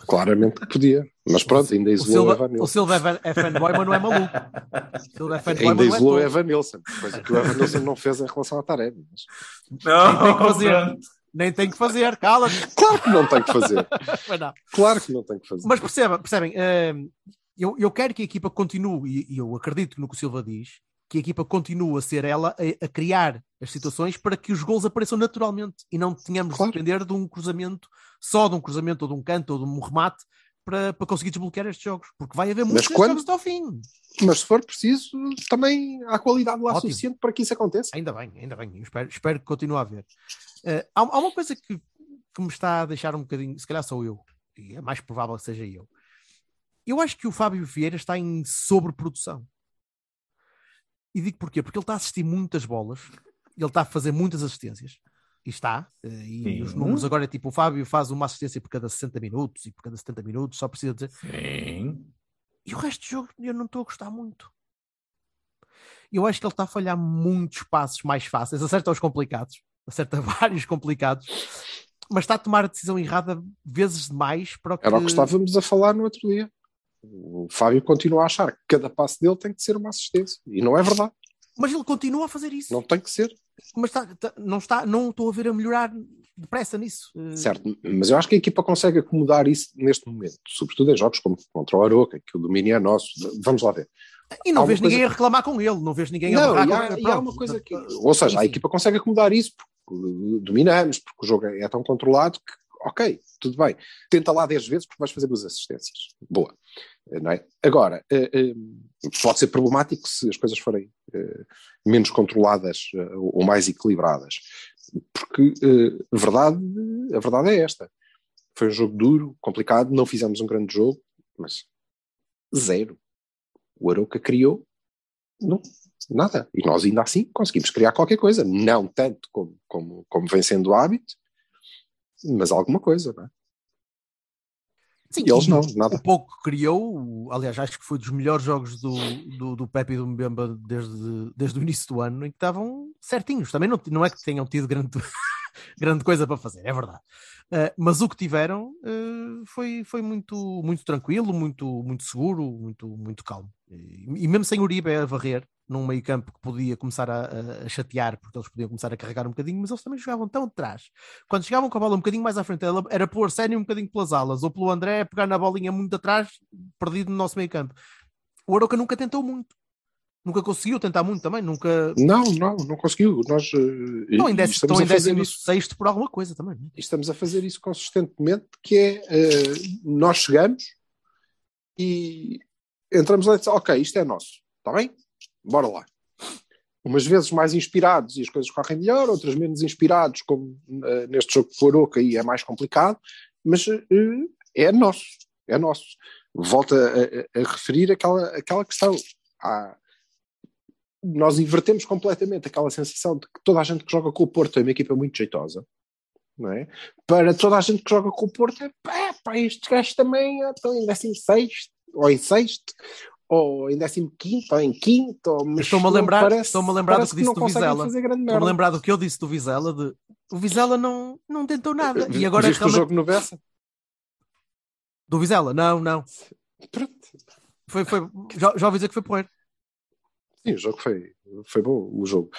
Claramente que podia. Mas pronto, ainda O isolou Silva, Evan o Nilsson. Silva é fan- é fanboy, mas não é maluco. O Silva é fanboy, Ainda é isolou tolo. Evan Nilsson, coisa que o Evan Nilson não fez em relação a Taremi. Mas... Não, tem que fazer. pronto. Nem tem que fazer, cala-te. Claro que não tem que fazer. Mas não. Claro que não tem que fazer. Mas perceba, percebem, hum, eu, eu quero que a equipa continue, e eu acredito no que o Silva diz, que a equipa continue a ser ela a, a criar as situações para que os gols apareçam naturalmente e não tenhamos Claro. de depender de um cruzamento, só de um cruzamento ou de um canto ou de um remate para, para conseguir desbloquear estes jogos, porque vai haver muitos quando- jogos até ao fim. Mas se for preciso, também há qualidade lá Ótimo. suficiente para que isso aconteça. Ainda bem, ainda bem. Espero, espero que continue a haver. Eh, há, há uma coisa que, que me está a deixar um bocadinho, se calhar sou eu, e é mais provável que seja eu. Eu acho que o Fábio Vieira está em sobreprodução. E digo porquê? Porque ele está a assistir muitas bolas, ele está a fazer muitas assistências. E está, eh, e Sim. os números agora é tipo: o Fábio faz uma assistência por cada 60 minutos e por cada 70 minutos, só precisa dizer. Sim. E o resto do jogo eu não estou a gostar muito. Eu acho que ele está a falhar muitos passos mais fáceis, acerta os complicados, acerta vários complicados, mas está a tomar a decisão errada vezes demais para o que. Era o que estávamos a falar no outro dia. O Fábio continua a achar que cada passo dele tem que ser uma assistência. E não é verdade. Mas ele continua a fazer isso. Não tem que ser. Mas tá- tá- não, está, não estou a ver a melhorar depressa nisso. Eh, Certo, mas eu acho que a equipa consegue acomodar isso neste momento, sobretudo em jogos como contra o Aroca, que o domínio é nosso. Vamos lá ver. E não há vês ninguém coisa- a reclamar com ele, não vês ninguém a Não, berrar e com ele. há uma coisa que. Ou seja, a Enfim. equipa consegue acomodar isso porque dominamos, porque o jogo é tão controlado que, ok, tudo bem. Tenta lá 10 vezes porque vais fazer duas assistências. Boa. Eh, Não é? Agora, eh, eh, pode ser problemático se as coisas forem menos controladas ou mais equilibradas. Porque a, verdade, a verdade é esta. Foi um jogo duro, complicado, não fizemos um grande jogo, mas zero. O Arouca criou não, nada. E nós ainda assim conseguimos criar qualquer coisa. Não tanto como, como, como vem sendo o hábito, mas alguma coisa, não é? Sim, E eles não, nada. O pouco que criou, aliás, acho que foi dos melhores jogos do, do, do Pepe e do Mbemba desde, desde o início do ano, em que estavam certinhos. Também não, não é que tenham tido grande, grande coisa para fazer, é verdade. Uh, mas o que tiveram uh, foi, foi muito, muito tranquilo, muito, muito seguro, muito, muito calmo. E, e mesmo sem Uribe a varrer, num meio campo que podia começar a, a- a chatear, porque eles podiam começar a carregar um bocadinho, mas eles também jogavam tão atrás. Quando chegavam com a bola um bocadinho mais à frente, era pelo Arsénio um bocadinho pelas alas, ou pelo André pegar na bolinha muito atrás, perdido no nosso meio campo. O Aroca nunca tentou muito. Nunca conseguiu tentar muito também, nunca. Não, não, não conseguiu. Nós eh, Estão em décimo, estamos estão em a décimo isso. sexto por alguma coisa também. é? E estamos a fazer isso consistentemente, que é eh, nós chegamos e entramos lá e dizemos, ok, isto é nosso, está bem? Bora lá. Umas vezes mais inspirados e as coisas correm melhor, outras menos inspirados, como eh, neste jogo de Aroca e é mais complicado, mas eh, é nosso, é nosso. Volto a, a- a referir aquela, aquela questão. Há- nós invertemos completamente aquela sensação de que toda a gente que joga com o Porto é uma equipa muito jeitosa, é? Para toda a gente que joga com o Porto é pá, pá estes gajos também estão em 16 ou em sexto ou em 15 ou em quinto ou, Estou-me a lembrar, parece- estou-me a lembrar do parece que disse do Vizela. Estou-me a lembrar do que eu disse do Vizela de o Vizela não, não tentou nada. E Vi- agora Viste o realmente- jogo no Bessa? do Vizela, não, não. Pronto. Foi, foi, já, já ouvi dizer que foi porreiro. Sim, o jogo foi, foi bom, o jogo.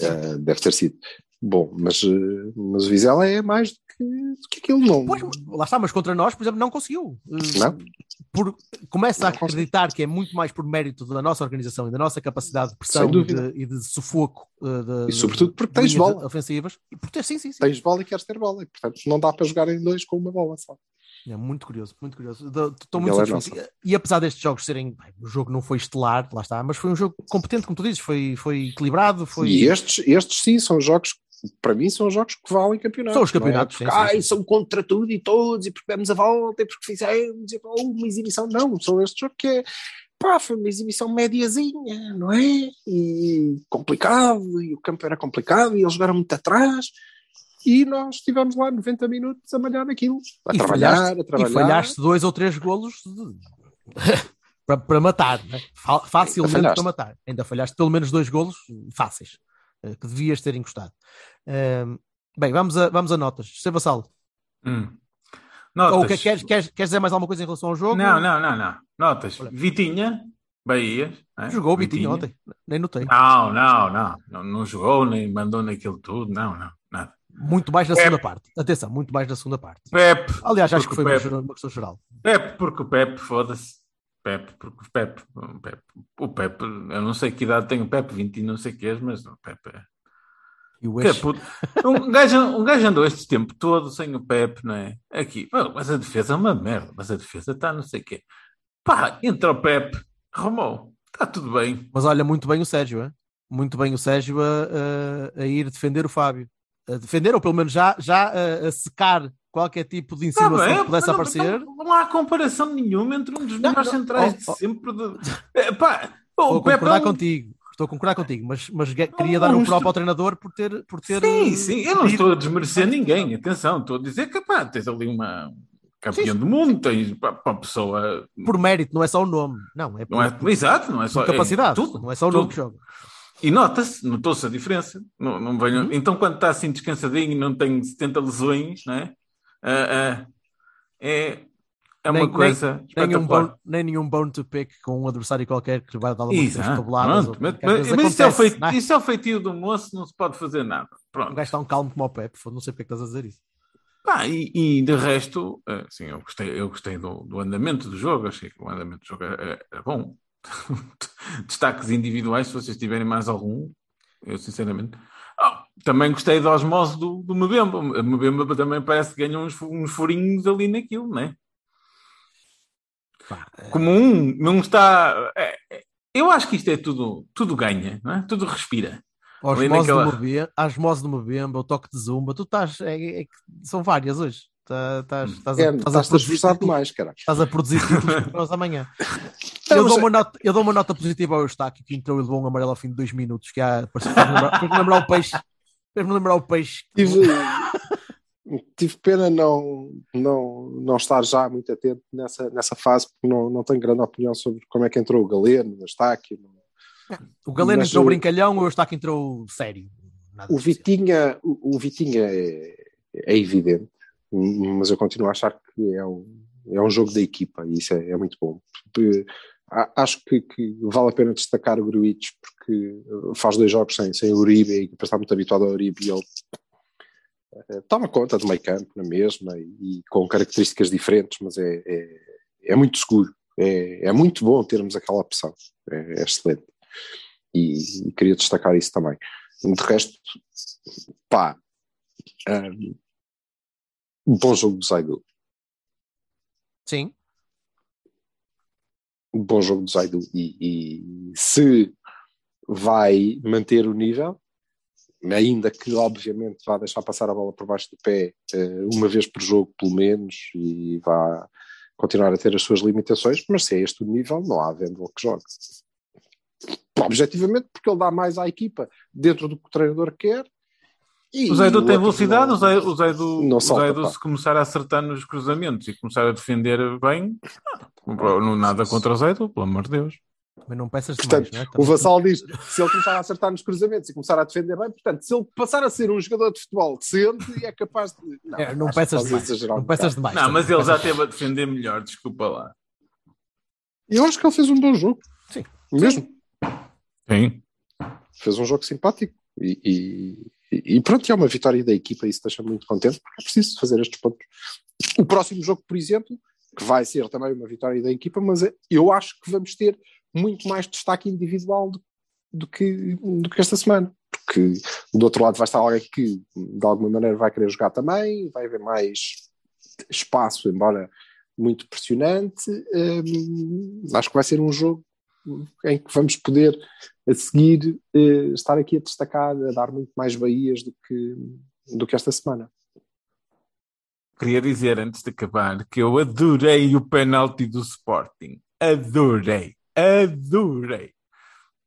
Eh, deve ter sido bom, mas, eh, mas o Vizela é mais do que, do que aquilo, não. Pois, lá está, mas contra nós, por exemplo, não conseguiu. Uh, Não? Por, começa a Não conseguiu. acreditar que é muito mais por mérito da nossa organização e da nossa capacidade de pressão e de, e de sufoco uh, de, E sobretudo porque tens bola. ofensivas. E por ter, sim, sim, sim. Tens bola e queres ter bola, e portanto não dá para jogar em dois com uma bola só. É muito curioso, muito curioso. Estou muito é satisfeito. E, e apesar destes jogos serem. bem, o jogo não foi estelar, lá está, mas foi um jogo competente, como tu dizes, foi, foi equilibrado. Foi... E estes, estes sim são jogos, para mim, são jogos que valem campeonatos. São os é? campeonatos, Porque, sim, sim, ai, sim. são contra tudo e todos, e porque demos a volta, e porque fizemos, e oh, uma exibição. Não, são estes jogos que é. Pá, foi uma exibição médiazinha, não é? E complicado, e o campo era complicado, e eles jogaram muito atrás. E nós estivemos lá 90 minutos a malhar naquilo. A E trabalhar, falhaste- a trabalhar. E falhaste dois ou três golos de- para, para matar, né? Fa- facilmente para matar. Ainda falhaste pelo menos dois golos fáceis, que devias ter encostado. Bem, vamos a, vamos a notas. Esteve Vassalo. Hum. Ou Notas. que, queres, queres, queres dizer mais alguma coisa em relação ao jogo? Não, não, não, não. Notas. Olha. Vitinha, Bahia. né? Jogou o Vitinho ontem, nem notei. Não, não, não, não. Não jogou, nem mandou naquilo tudo. Não, não, nada. Muito mais na Pep. segunda parte. Atenção, muito mais na segunda parte. Pepe. Aliás, acho que foi uma questão geral. Pepe, porque o Pepe, foda-se. Pepe, porque o Pepe, o Pepe, o Pepe, eu não sei que idade tem o Pepe, 20 e não sei que é, mas o Pepe é. É um, gajo, um gajo andou este tempo todo sem o Pepe, não é? Aqui, mas a defesa é uma merda, mas a defesa está não sei o quê. Pá, entra o Pepe, arrumou, está tudo bem. Mas olha, muito bem o Sérgio, hein? muito bem o Sérgio a, a- a ir defender o Fábio. A defender, ou pelo menos já, já a, a secar qualquer tipo de Está insinuação bem, que pudesse não, aparecer. Não, não há comparação nenhuma entre um dos melhores centrais oh, de oh. sempre. De... É, pá, oh, Estou a o Pepe é concordar um- contigo. Estou a concordar contigo, mas, mas queria dar um mas próprio ao treinador por ter. Por ter Sim, eh, sim, eu não estou a desmerecer ninguém, atenção, estou a dizer que pá, tens ali uma campeã do mundo, tens para a pessoa. Por mérito, não é só o nome. Não, é por, Não é, exato, não é só por capacidade. é tudo, não é só o nome tudo. que joga. E nota-se, notou-se a diferença. Não, não venho... Uhum. Então, quando está assim descansadinho e não tem 70 lesões, não é? Ah, ah, é é uma Nem- coisa nenhum, espetacular. bone, nem nenhum bone to pick com um adversário qualquer que vai dar uma ah, tabuladas. pronto, ou- mas, mas- mas isso, é o feitio, não é? isso é o feitio do moço, não se pode fazer nada. O Pronto. gajo está um calmo como o Pepe, não sei porque é que estás a dizer isso. Pá, e, e de resto, eh, sim, eu gostei, eu gostei do, do andamento do jogo, achei que o andamento do jogo é, é bom. Destaques individuais, se vocês tiverem mais algum, eu sinceramente. Também gostei da osmose do, do Mbemba. O Mbemba também parece que ganha uns, uns furinhos ali naquilo, não é? Pá, é, Como um não está. é, é, eu acho que isto é tudo, tudo ganha, não é? Tudo respira. osmose naquela- do Mbemba, osmose do Mbemba, o toque de zumba, tu estás, é- é são várias hoje. Tá- Estás, estás, É, a- estás, a esforçar demais, caralho. estás a produzir títulos para nós amanhã. Eu dou, uma nota, eu dou uma nota positiva ao Eustáquio que entrou e levou um amarelo ao fim de dois minutos. Que há, parece- fez-me lembrar, fez-me lembrar o peixe. Fez-me lembrar o peixe. Tive, tive pena não, não, não estar já muito atento nessa, nessa fase, porque não, não tenho grande opinião sobre como é que entrou o Galeno, o Estáquio. O Galeno entrou o- brincalhão, o Eustáquio entrou sério. Nada O. Vitinha, o, o Vitinha é, é evidente, mas eu continuo a achar que é um, é um jogo da equipa e isso é, é muito bom. Porque, Acho que, que vale a pena destacar o Gruites porque faz dois jogos sem, sem Uribe e a equipa está muito habituada ao Uribe e ele eh, toma conta do meio campo na mesma e, e com características diferentes, mas é, é, é muito seguro. É, é muito bom termos aquela opção. É, é excelente. E, e queria destacar isso também. De resto, pá, um, bom jogo do Zaidu. Sim. Bom jogo do Zaidu. E, e se vai manter o nível, ainda que obviamente vá deixar passar a bola por baixo do pé eh, uma vez por jogo, pelo menos, e vá continuar a ter as suas limitações, mas se é este o nível, não há Vendel que jogue. Objetivamente, porque ele dá mais à equipa dentro do que o treinador quer. E O Zaidu tem velocidade, não- o Zaidu, o Zaidu, não o salta, Zaidu pá. se começar a acertar nos cruzamentos e começar a defender bem, não, não nada contra o Zaidu, pelo amor de Deus. Mas não peças demais, Portanto, não é? o Vassal diz: se ele começar a acertar nos cruzamentos e começar a defender bem, portanto, se ele passar a ser um jogador de futebol decente, é capaz de. Não, É, não peças demais. exagerar um Não peças demais. Não, mas ele já teve a defender melhor, desculpa lá. Eu acho que ele fez um bom jogo. Sim. Mesmo. Sim. Fez um jogo simpático. E, e, e pronto, é uma vitória da equipa, isso deixa-me muito contente, porque é preciso fazer estes pontos. O próximo jogo, por exemplo, que vai ser também uma vitória da equipa, mas é- eu acho que vamos ter muito mais destaque individual do, do que, do que esta semana. Porque do outro lado vai estar alguém que de alguma maneira vai querer jogar também, vai haver mais espaço, embora muito pressionante. Hum, acho que vai ser um jogo em que vamos poder a seguir eh, estar aqui a destacar, a dar muito mais baías do que, do que esta semana. Queria dizer antes de acabar que eu adorei o penalti do Sporting. Adorei. Adorei.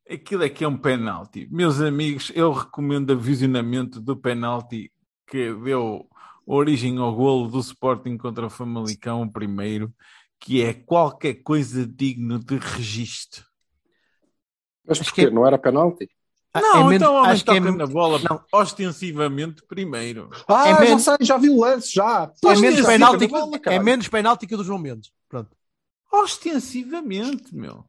Aquilo é que é um penalti. Meus amigos, eu recomendo o visionamento do penalti que deu origem ao golo do Sporting contra o Famalicão, o primeiro, que é qualquer coisa digno de registro. Mas porquê? que- não era penalti? Ah, Não, é menos- então o homem acho que é na bola não. ostensivamente primeiro. Ah, É já menos- sei, já vi o lance, já. É menos, penalti, bola, é menos penalti que o do João Mendes. Pronto. Ostensivamente, meu.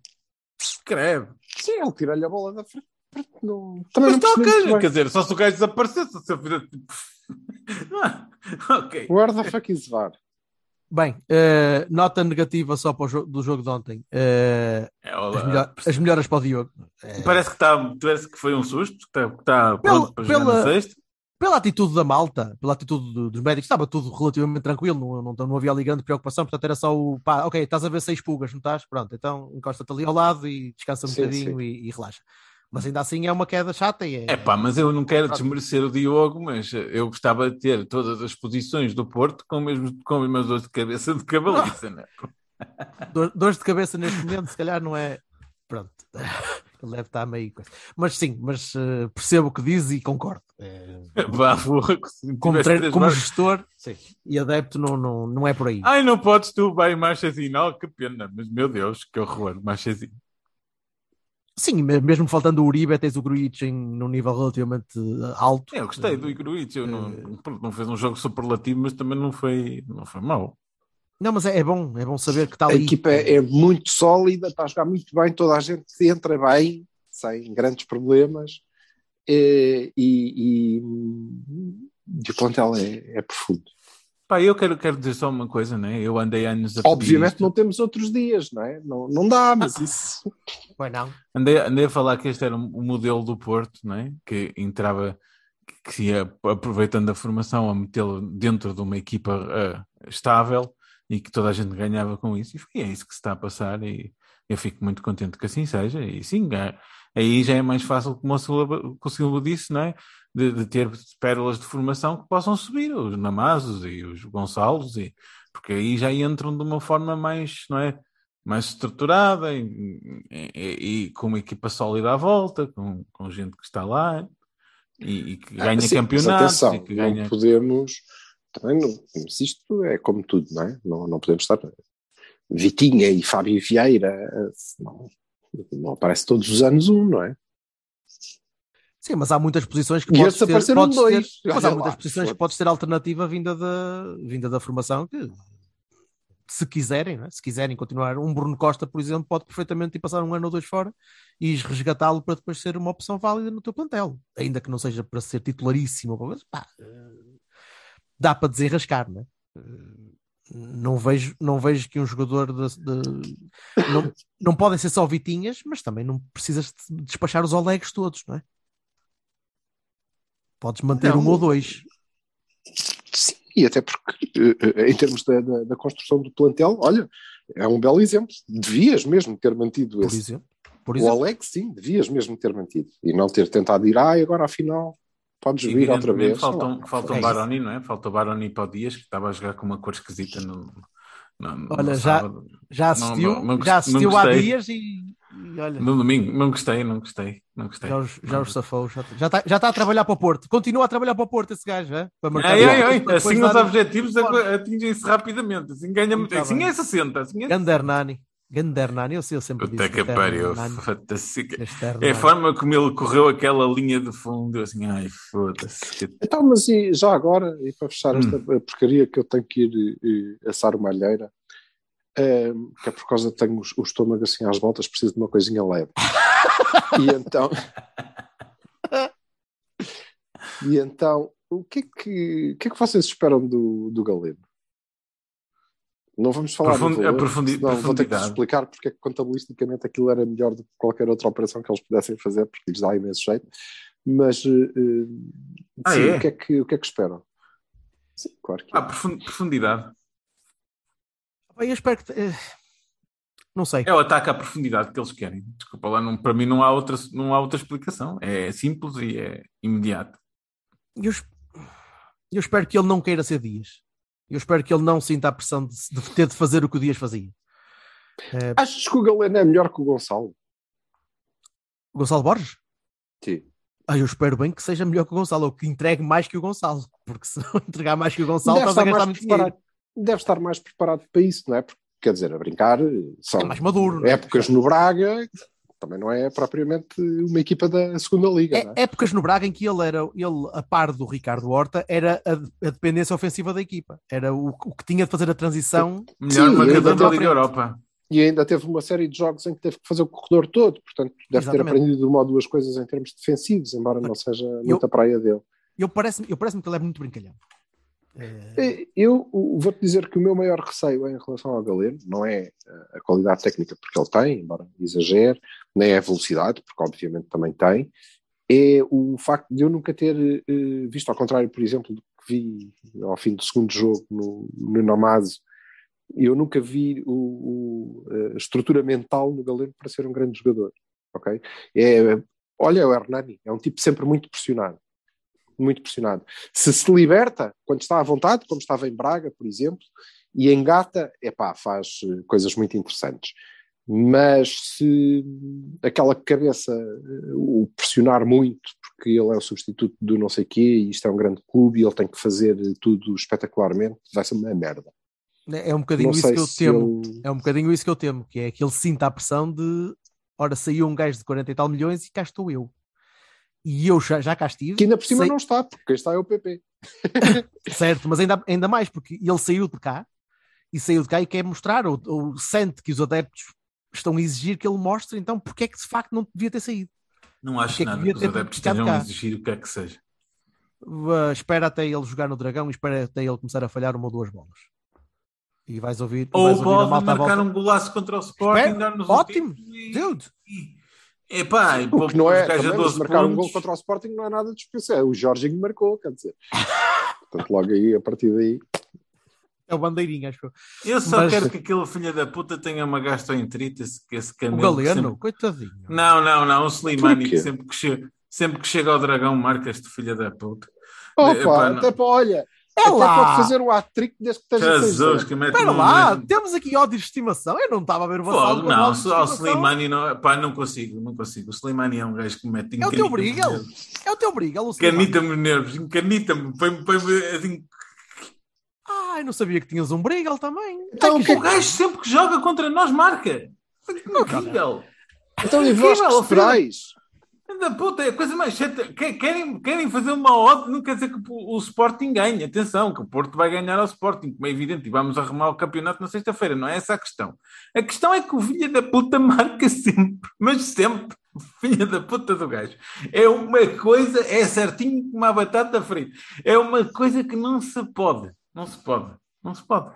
Escreve. Sim, ele tira-lhe a bola da frente. Não, também Mas não toca, quer dizer, só se o gajo desaparecesse, se eu fizer tipo. Ok. Where the fuck is VAR? Bem, eh, nota negativa só para o jogo, do jogo de ontem. Eh, É, as, melhor- as melhoras para o Diogo. Eh, Parece que, tá, parece que foi um susto, que está, está Pela- pronto para jogar pela- na sexta. pela atitude da malta, pela atitude do- dos médicos, estava tudo relativamente tranquilo, não, não, não havia ali grande preocupação, portanto era só o pá, ok, estás a ver seis pulgas, não estás? Pronto, então encosta-te ali ao lado e descansa um Sim, bocadinho e, e relaxa. Mas ainda assim é uma queda chata e é. É pá, mas eu não quero desmerecer o Diogo, mas eu gostava de ter todas as posições do Porto com, mesmo, com as mesmas dores de cabeça de cabaliça, né? Dor- Dores de cabeça neste momento, se calhar não é. Pronto, ele deve estar meio. Mas sim, mas eh, percebo o que diz e concordo. Se como treino- como gestor sim, e adepto, não, não, não é por aí. Ai, não podes tu, vai Marchezinho. Oh, que pena, mas meu Deus, que horror, Marchezinho. Sim, me- mesmo faltando o Uribe, tens o Gruitch em num nível relativamente eh, alto. É, Eu gostei do Igruic, eu não, pronto, não fez um jogo superlativo, mas também não foi, não foi mau. Não, mas é, é bom, é bom saber que está A ali. equipa é, muito sólida, está a jogar muito bem, toda a gente entra bem, sem grandes problemas, eh, e, e, e o plantel é, é profundo. Pá, eu quero, quero dizer só uma coisa, né? Eu andei anos a Obviamente isto. não temos outros dias, não é? Não, não dá, mas isso. Pois não. Andei, andei a falar que este era o modelo do Porto, não é? Que entrava, que se ia aproveitando a formação a metê-lo dentro de uma equipa ah, estável e que toda a gente ganhava com isso. E foi- é isso que se está a passar e eu fico muito contente que assim seja. E sim, é- aí já é mais fácil, como o Silva, como o Silva disse, não é? De, de ter pérolas de formação que possam subir, os Namazos e os Gonçalos, e, porque aí já entram de uma forma mais, não é? mais estruturada e, e- e com uma equipa sólida à volta, com, com gente que está lá e, e que ganha Ah, sim, mas atenção, campeonatos e que ganha. Não podemos. Também não, isto é como tudo, não é? Não, não podemos estar. Vitinha e Fábio Vieira, eh, não, não aparece todos os anos um, não é? Sim, mas há muitas posições que E podes ter, apareceram podes dois. ter- mas há muitas lá, posições que foda-se. podes ter alternativa vinda da, vinda da formação que se quiserem, é? se quiserem continuar, um Bruno Costa, por exemplo, pode perfeitamente ir passar um ano ou dois fora e resgatá-lo para depois ser uma opção válida no teu plantel, ainda que não seja para ser titularíssimo, coisa, pá, eh, dá para desenrascar, não é? Eh, Não vejo, não vejo que um jogador de, de- não, não podem ser só vitinhas, mas também não precisas de despachar os Olegs todos, não é? Podes manter Não. um ou dois. Sim, e até porque, eh, eh, em termos da, da, da construção do plantel, olha, é um belo exemplo. Devias mesmo ter mantido Por esse. exemplo. Por O exemplo. Alex, sim, devias mesmo ter mantido. E não ter tentado ir, ah, e agora afinal podes vir outra vez. Faltam, faltam É. Baroni, não é? Falta o Baroni para o Dias, que estava a jogar com uma cor esquisita no. No- no Olha, já- sábado. Já assistiu, não- não já não assistiu há dias e, e olha, No domingo, não gostei, não gostei, não gostei. já os, já os safou. Já, já, está, já está a trabalhar para o Porto. Continua a trabalhar para o Porto esse gajo, é? Para marcar Ai, ai, ai, assim os objetivos atingem-se rapidamente. Assim ganha muito. Tá Assim bem. é 60. Assim é. Ganda Hernani, eu sei, eu sempre Puta disse. que este pariu. Este É a forma como ele correu aquela linha de fundo. Assim, ai, foda-se. Então, mas e já agora, e para fechar Hum. esta porcaria que eu tenho que ir eh, assar uma alheira, eh, que é por causa tenho os- o estômago assim às voltas, preciso de uma coisinha leve. e então. e então, o que é que, o que, é que vocês esperam do, do Galeno? Não vamos falar Profundi- do valor, a profundi- senão vou ter que profundidade. explicar porque é que contabilisticamente aquilo era melhor do que qualquer outra operação que eles pudessem fazer, porque lhes dá imenso jeito. Mas eh, Ah, sim, é? o, que é que, o que é que esperam? Sim, claro que Ah, profund- profundidade. Eu espero que. eh, Não sei. É o ataque à profundidade que eles querem. Desculpa lá, não, para mim não há, outra, não há outra explicação. É simples e é imediato. Eu, es- eu espero que ele não queira ser Dias. Eu espero que ele não sinta a pressão de, de ter de fazer o que o Dias fazia. Eh, Achas que o Galeno é melhor que o Gonçalo? Gonçalo Borges? Sim. Ah, eu espero bem que seja melhor que o Gonçalo, ou que entregue mais que o Gonçalo, porque se não entregar mais que o Gonçalo, Deve estás a estar, gastar muito dinheiro. deve estar mais preparado para isso, não é? Porque, quer dizer, a brincar, são É mais maduro, é? épocas no Braga, também não é propriamente uma equipa da segunda liga, não é? É, épocas no Braga em que ele era, ele, a par do Ricardo Horta, era a, a dependência ofensiva da equipa. Era o, o que tinha de fazer a transição. Melhor marcador da Liga. Europa. E ainda teve uma série de jogos em que teve que fazer o corredor todo, portanto, deve ter Exatamente. aprendido uma ou duas coisas em termos defensivos, embora não seja muita praia dele. Eu parece-me eu parece que ele é muito brincalhão. É, Eu o- vou-te dizer que o meu maior receio em relação ao Galeno não é eh, a qualidade técnica, porque ele tem, embora exagere, nem é a velocidade, porque obviamente também tem, é o facto de eu nunca ter eh, visto, ao contrário, por exemplo, do que vi ao fim do segundo jogo no, no Namazo, eu nunca vi o, o, a estrutura mental no Galeno para ser um grande jogador. ok? É, olha, é o Hernani é um tipo sempre muito pressionado muito pressionado. Se se liberta, quando está à vontade, como estava em Braga, por exemplo, e engata, epá, faz eh, coisas muito interessantes. Mas se aquela cabeça eh, o pressionar muito, porque ele é o substituto do não sei quê, e isto é um grande clube e ele tem que fazer tudo espetacularmente, vai ser uma merda. é um bocadinho Não isso que eu temo. É um bocadinho isso que eu temo, que é que ele sinta a pressão de ora saiu um gajo de 40 e tal milhões e cá estou eu. E eu já, já cá estive. Que ainda por cima sei- não está, porque quem está é o PP. Certo, mas ainda, ainda mais, porque ele saiu de cá e saiu de cá e quer mostrar, ou, ou sente que os adeptos estão a exigir que ele mostre, então porque é que de facto não devia ter saído? Não acho Porque é que nada devia que os ter adeptos estejam a exigir o que é que seja. Uh, espera até ele jogar no Dragão e espera até ele começar a falhar uma ou duas bolas. E vais ouvir, e Ou vais ouvir a pode malta à marcar volta. um golaço contra o Sporting, Espera, dar-nos ótimo, e- Dude, Epá, e O que não é, também, mas 12 marcar um pontos. gol contra o Sporting não é nada de especial. O Jorginho marcou, quer dizer. Portanto, logo aí, a partir daí. é o bandeirinha, acho eu. Eu só Mas- quero que aquele filho da puta tenha uma gastroenterite, esse, esse O camelo. que Galeno, sempre- coitadinho. Não, não, não, o Slimani, que sempre que, chega, sempre que chega ao dragão, marca este filho da puta. Opa, Epá, não. até para, olha, É até lá. pode fazer um hat-trick desde que esteja Jesus, que mete Espera lá, mesmo. temos aqui ódios de estimação. Eu não estava a ver o Vassal não, ao estimação. Slimani não, pá, não consigo, não consigo. O Slimani é um gajo que me mete É o teu Brigal. É o teu briga, Luciano. Encanita-me os nervos, encanita-me, põe-me põe-me assim. Ah, eu não sabia que tinhas um Brigal também. Então, Ai, o que é O gajo sempre que joga contra nós marca. Incrível. Então, e vós que esperais? Da puta, é a coisa mais chata. Que- Querem, querem fazer uma odd, não quer dizer que o, Sporting ganhe. Atenção, que o Porto vai ganhar ao Sporting, como é evidente, e vamos arrumar o campeonato na sexta-feira. Não é essa a questão. A questão é que o filho da puta marca sempre, mas sempre. O filho da puta do gajo. É uma coisa, é certinho como uma batata frita. É uma coisa que não se pode. Não se pode. Não se pode.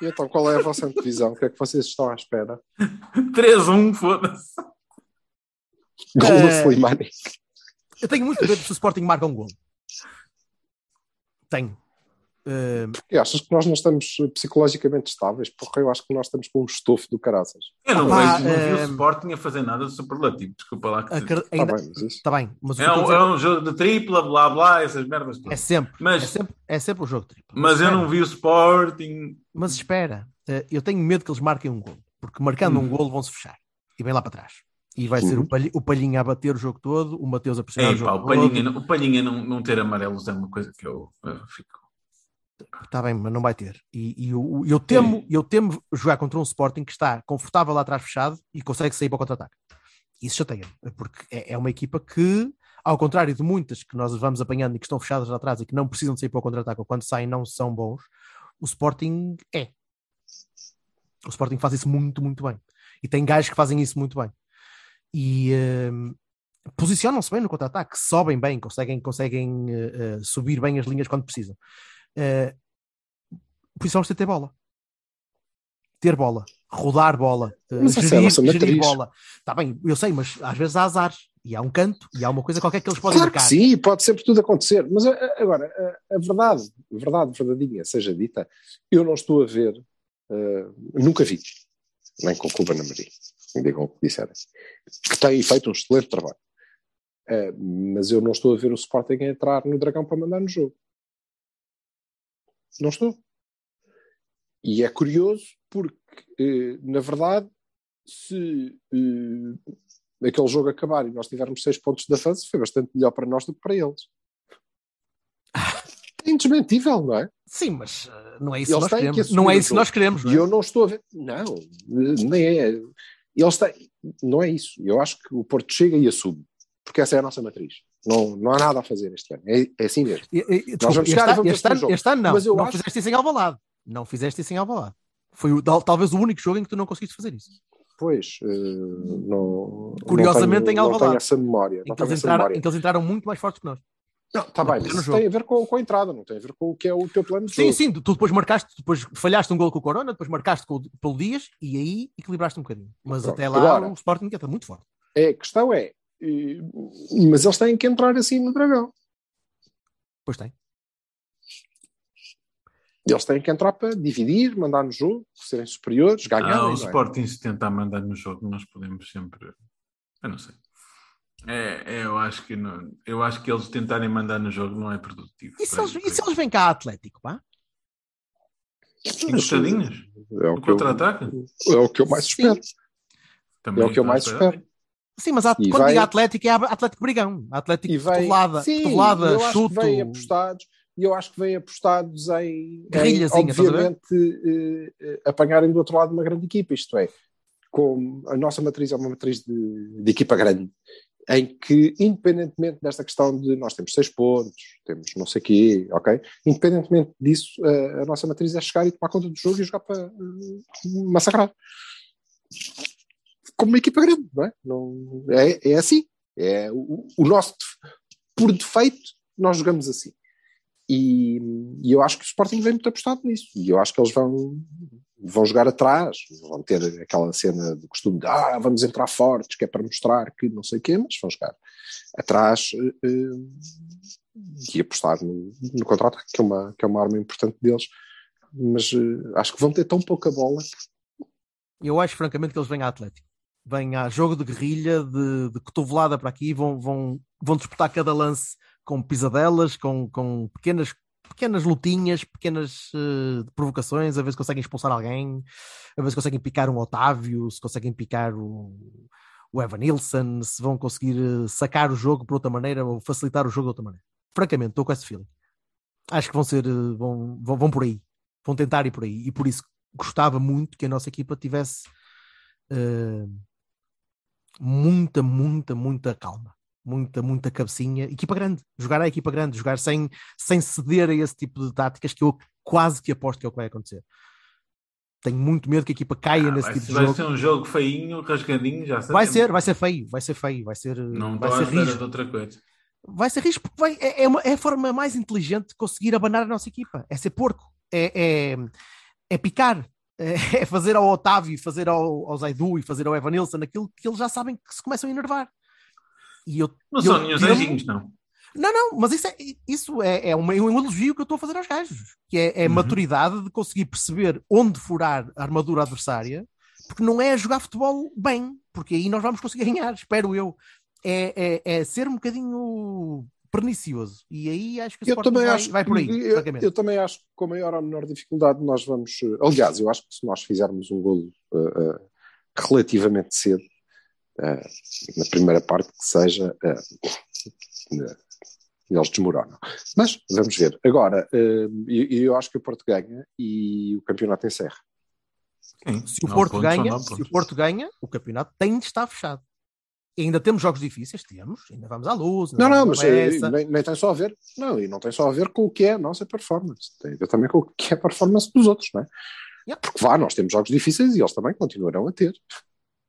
E então, qual é a vossa antevisão? O que é que vocês estão à espera? 3-1, foda-se. Gol do É. Slimani. Eu tenho muito medo se o Sporting marca um gol. Tenho. Eh, E achas que nós não estamos psicologicamente estáveis? Porra, eu acho que nós estamos com um estofo do caraças. Eu não, Opa, vejo, não vi eh, o Sporting a fazer nada de superlativo. Desculpa lá. Que Está ainda... bem, mas isso. Está bem, mas É eu um, é um jogo de tripla, blá blá, essas merdas é sempre, Mas- é sempre, é sempre o jogo triplo. Mas eu espera, não vi o Sporting. Mas espera, eh, eu tenho medo que eles marquem um gol, porque marcando Hum. um gol vão-se fechar e bem lá para trás. E vai ser Uhum. o, Palhi- o Palhinha a bater o jogo todo, o Mateus a pressionar Ei, o jogo pá, o todo. Palhinha, não- o Palhinha não, não ter amarelos é uma coisa que eu, eu fico. Está bem, mas não vai ter. E, e eu, eu temo, eu temo jogar contra um Sporting que está confortável lá atrás fechado e consegue sair para o contra-ataque. Isso chateia porque é, é uma equipa que, ao contrário de muitas que nós vamos apanhando e que estão fechadas lá atrás e que não precisam de sair para o contra-ataque ou quando saem não são bons, o Sporting é. O Sporting faz isso muito, muito bem. E tem gajos que fazem isso muito bem. E hum, posicionam-se bem no contra-ataque, sobem bem, conseguem, conseguem eh, eh, subir bem as linhas quando precisam. Uh, por isso vamos ter ter bola. Ter bola, rodar bola, uh, Mas essa é gerir, matriz. bola. Está bem, eu sei, mas às vezes há azar e há um canto e há uma coisa qualquer que eles podem Claro marcar. sim, pode sempre tudo acontecer. Mas agora, a, a verdade, a verdade verdadeira seja dita, eu não estou a ver, eh, nunca vi, nem com Cuba na Maria, digam o que disserem, que tem feito um excelente trabalho. Eh, mas eu não estou a ver o Sporting a entrar no Dragão para mandar no jogo. Não estou. E é curioso porque, eh, na verdade, se eh, aquele jogo acabar e nós tivermos seis pontos de avanço, foi bastante melhor para nós do que para eles. É indesmentível, não é? Sim, mas uh, não é isso que nós têm que queremos. Não é isso que nós queremos. E é? eu não estou a ver. Não, nem é. Eles têm. Não é isso. Eu acho que o Porto chega e assume. Porque essa é a nossa matriz. Não, não há nada a fazer este ano. É, é assim mesmo. E- e- Desculpa, vamos este, chegar e vamos este o ano, este ano não. Mas eu não acho- fizeste isso em Alvalade. Não fizeste isso em Alvalade. Foi o- tal- talvez o único jogo em que tu não conseguiste fazer isso. Pois, eh, não. Curiosamente, não tenho, em não Alvalade. tenho essa memória. Em Não que, eles essa entraram, memória. em que eles entraram muito mais fortes que nós. Não, está bem, mas isso tem a ver com, com a entrada, não tem a ver com o que é o teu plano de Sim, jogo. sim, tu tu depois marcaste, depois falhaste um gol com o Corona, depois marcaste com o pelo Dias e aí equilibraste um bocadinho. Mas Pronto. até lá Agora- o Sporting está muito forte. É, a questão é, mas eles têm que entrar assim no Dragão. Pois tem. Eles têm que entrar para dividir, mandar no jogo, serem superiores, ganharem. Ah, o não é? Sporting se tentar mandar no jogo, nós podemos sempre. Eu não sei. É, é, eu, acho que não, eu acho que eles tentarem mandar no jogo não é produtivo. E se, eles, e se eles vêm cá Atlético, pá? Encostadinhos? É o No que eu- contra-ataque? É o que eu mais espero. Também É o que eu a mais espero. Sim, mas quando vai- digo Atlético é Atlético Brigão. Atlético E vem, cotovelada, sim, acho chuto. que vêm apostados, e eu acho que vêm apostados em, em obviamente, eh, eh, apanharem do outro lado uma grande equipa, isto é, como a nossa matriz é uma matriz de, de equipa grande, em que, independentemente desta questão de nós temos seis pontos, temos não sei o quê, ok? Independentemente disso, a, a nossa matriz é chegar e tomar conta do jogo e jogar para uh, massacrar. Como uma equipa grande, não é? Não, é, é assim. É o, o nosso, por defeito, nós jogamos assim. E, e, eu acho que o Sporting vem muito apostado nisso. E eu acho que eles vão, vão jogar atrás, vão ter aquela cena do costume de ah, vamos entrar fortes, que é para mostrar que não sei o quê, mas vão jogar atrás uh, e apostar no, no contrato, que é, uma, que é uma arma importante deles. Mas uh, acho que vão ter tão pouca bola. Eu acho, francamente, que eles vêm à Atlético. Vêm a jogo de guerrilha, de, de cotovelada para aqui, vão, vão, vão disputar cada lance com pisadelas, com, com pequenas pequenas lutinhas, pequenas uh, provocações, a ver se conseguem expulsar alguém, a ver se conseguem picar um Otávio, se conseguem picar o, o Evan Nilsson, se vão conseguir uh, sacar o jogo por outra maneira ou facilitar o jogo de outra maneira. Francamente, estou com esse feeling. Acho que vão ser, uh, vão, vão, vão por aí, vão tentar ir por aí, e por isso gostava muito que a nossa equipa tivesse muita, muita, muita calma muita, muita cabecinha, equipa grande, jogar a equipa grande, jogar sem, sem ceder a esse tipo de táticas que eu quase que aposto que é o que vai acontecer. Tenho muito medo que a equipa caia ah, nesse tipo de vai jogo. Vai ser um jogo feinho, rasgadinho, já Vai ser, vai ser feio, vai ser feio, vai ser. Não vai ser risco. de outra coisa. Vai ser risco porque vai, é, é, uma, é a forma mais inteligente de conseguir abanar a nossa equipa. É ser porco, é, é, é picar, é fazer ao Otávio, fazer ao, ao Zaidu e fazer ao Evanilson aquilo que eles já sabem que se começam a enervar. E eu, não eu, são nenhum anjinhos, não. Não, não, mas isso é, isso é, é, uma, é um elogio que eu estou a fazer aos gajos, que é, é uhum. maturidade de conseguir perceber onde furar a armadura adversária, porque não é jogar futebol bem, porque aí nós vamos conseguir ganhar, espero eu. É, é, é ser um bocadinho pernicioso. E aí acho que o eu também vai, acho, vai por aí. Eu, eu, também acho que com maior ou menor dificuldade nós vamos. Aliás, eu acho que se nós fizermos um golo uh, uh, relativamente cedo, na primeira parte que seja, uh, eles desmoronam. Mas vamos ver. Agora, uh, eu, eu, acho que o Porto ganha e o campeonato encerra. Sim, se, o Porto ganha, se o Porto ganha, o campeonato tem de estar fechado. E ainda temos jogos difíceis, temos, ainda vamos à luz. Não, não, mas é, nem, nem, tem só a ver, não, e não tem só a ver com o que é a nossa performance, tem a ver também com o que é a performance dos outros, não é? Yeah. Porque vá, nós temos jogos difíceis e eles também continuarão a ter.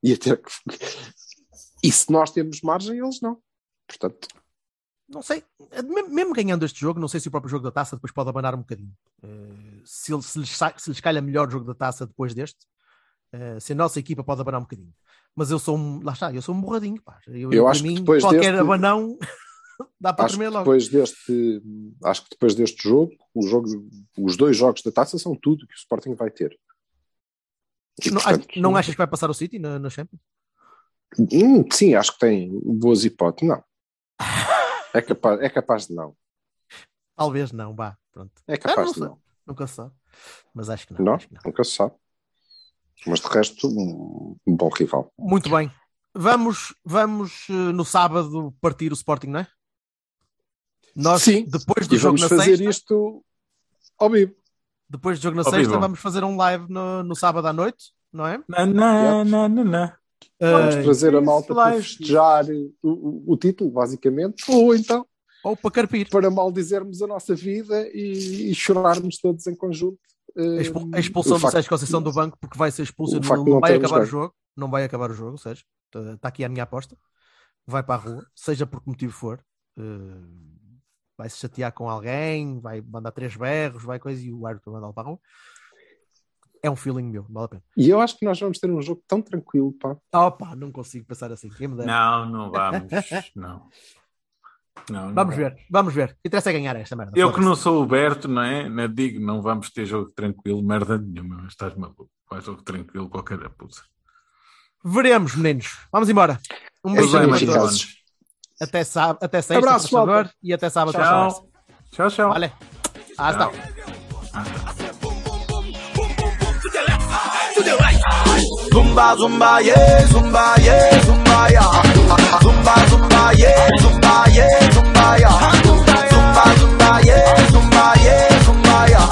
E ter que e se nós temos margem, eles não. Portanto. Não sei, mesmo ganhando este jogo, não sei se o próprio jogo da taça depois pode abanar um bocadinho. Uh, se, se, lhes, se lhes calha melhor o jogo da taça depois deste, uh, se a nossa equipa pode abanar um bocadinho. Mas eu sou um, lá está, eu sou um borradinho, pá. Eu, eu acho mim, que depois qualquer deste, abanão dá para tremer logo. Depois deste, acho que depois deste jogo, jogo, os dois jogos da taça são tudo que o Sporting vai ter. E, não, portanto, não achas que vai passar o City na, na Champions? Hum, sim, acho que tem boas hipóteses. Não. É capaz, é capaz de não. Talvez não, vá. Pronto. É capaz não, de não. Nunca se sabe. Mas acho que não. Não, que não. nunca se sabe. Mas de resto, um, bom rival. Muito bem. Vamos, vamos eh, no sábado partir o Sporting, não é? Nós, Sim, depois do e jogo vamos fazer sexta, isto ao vivo. Depois do jogo na sexta, vamos fazer um live no, no sábado à noite, não é? Não, não, não, não, não. Vamos Eh, trazer a malta para festejar o, o, o título, basicamente, ou então ou para carpir. para maldizermos a nossa vida e, e chorarmos todos em conjunto. A expu- hum, a expulsão do Sérgio Conceição do banco porque vai ser expulso e não, não vai acabar o jogo. Não vai acabar o jogo, Sérgio. Está aqui a minha aposta. Vai para a rua, seja por que motivo for. Eh, vai se chatear com alguém, vai mandar três berros, vai coisa e o árbitro vai mandá-lo para a rua. É um feeling meu, vale a pena. E eu acho que nós vamos ter um jogo tão tranquilo, pá. Opa, não consigo pensar assim. Não, não vamos. Não. Não, não Vamos ver, vamos ver. Interessa é ganhar esta merda. Eu que não sou o Berto, não é? Não digo, não vamos ter jogo tranquilo, merda nenhuma, estás maluco. Vai jogo tranquilo, qualquer puta. Veremos, meninos. Vamos embora. Um É até, sábado, até sexta, Abraço, favor, e até sábado. Tchau, tchau. Ah, tchau, tchau. Vale. Hasta. Zumba, zumba, yeah, zumba, yeah, zumba, yeah. Zumba, zumba, yeah, zumba, yeah, zumba, yeah. Zumba, zumba, yeah, zumba, yeah, zumba, yeah.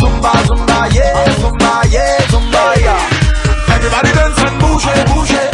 Zumba, zumba, yeah, zumba, yeah, zumba, yeah. Everybody dance and bouge, bouge.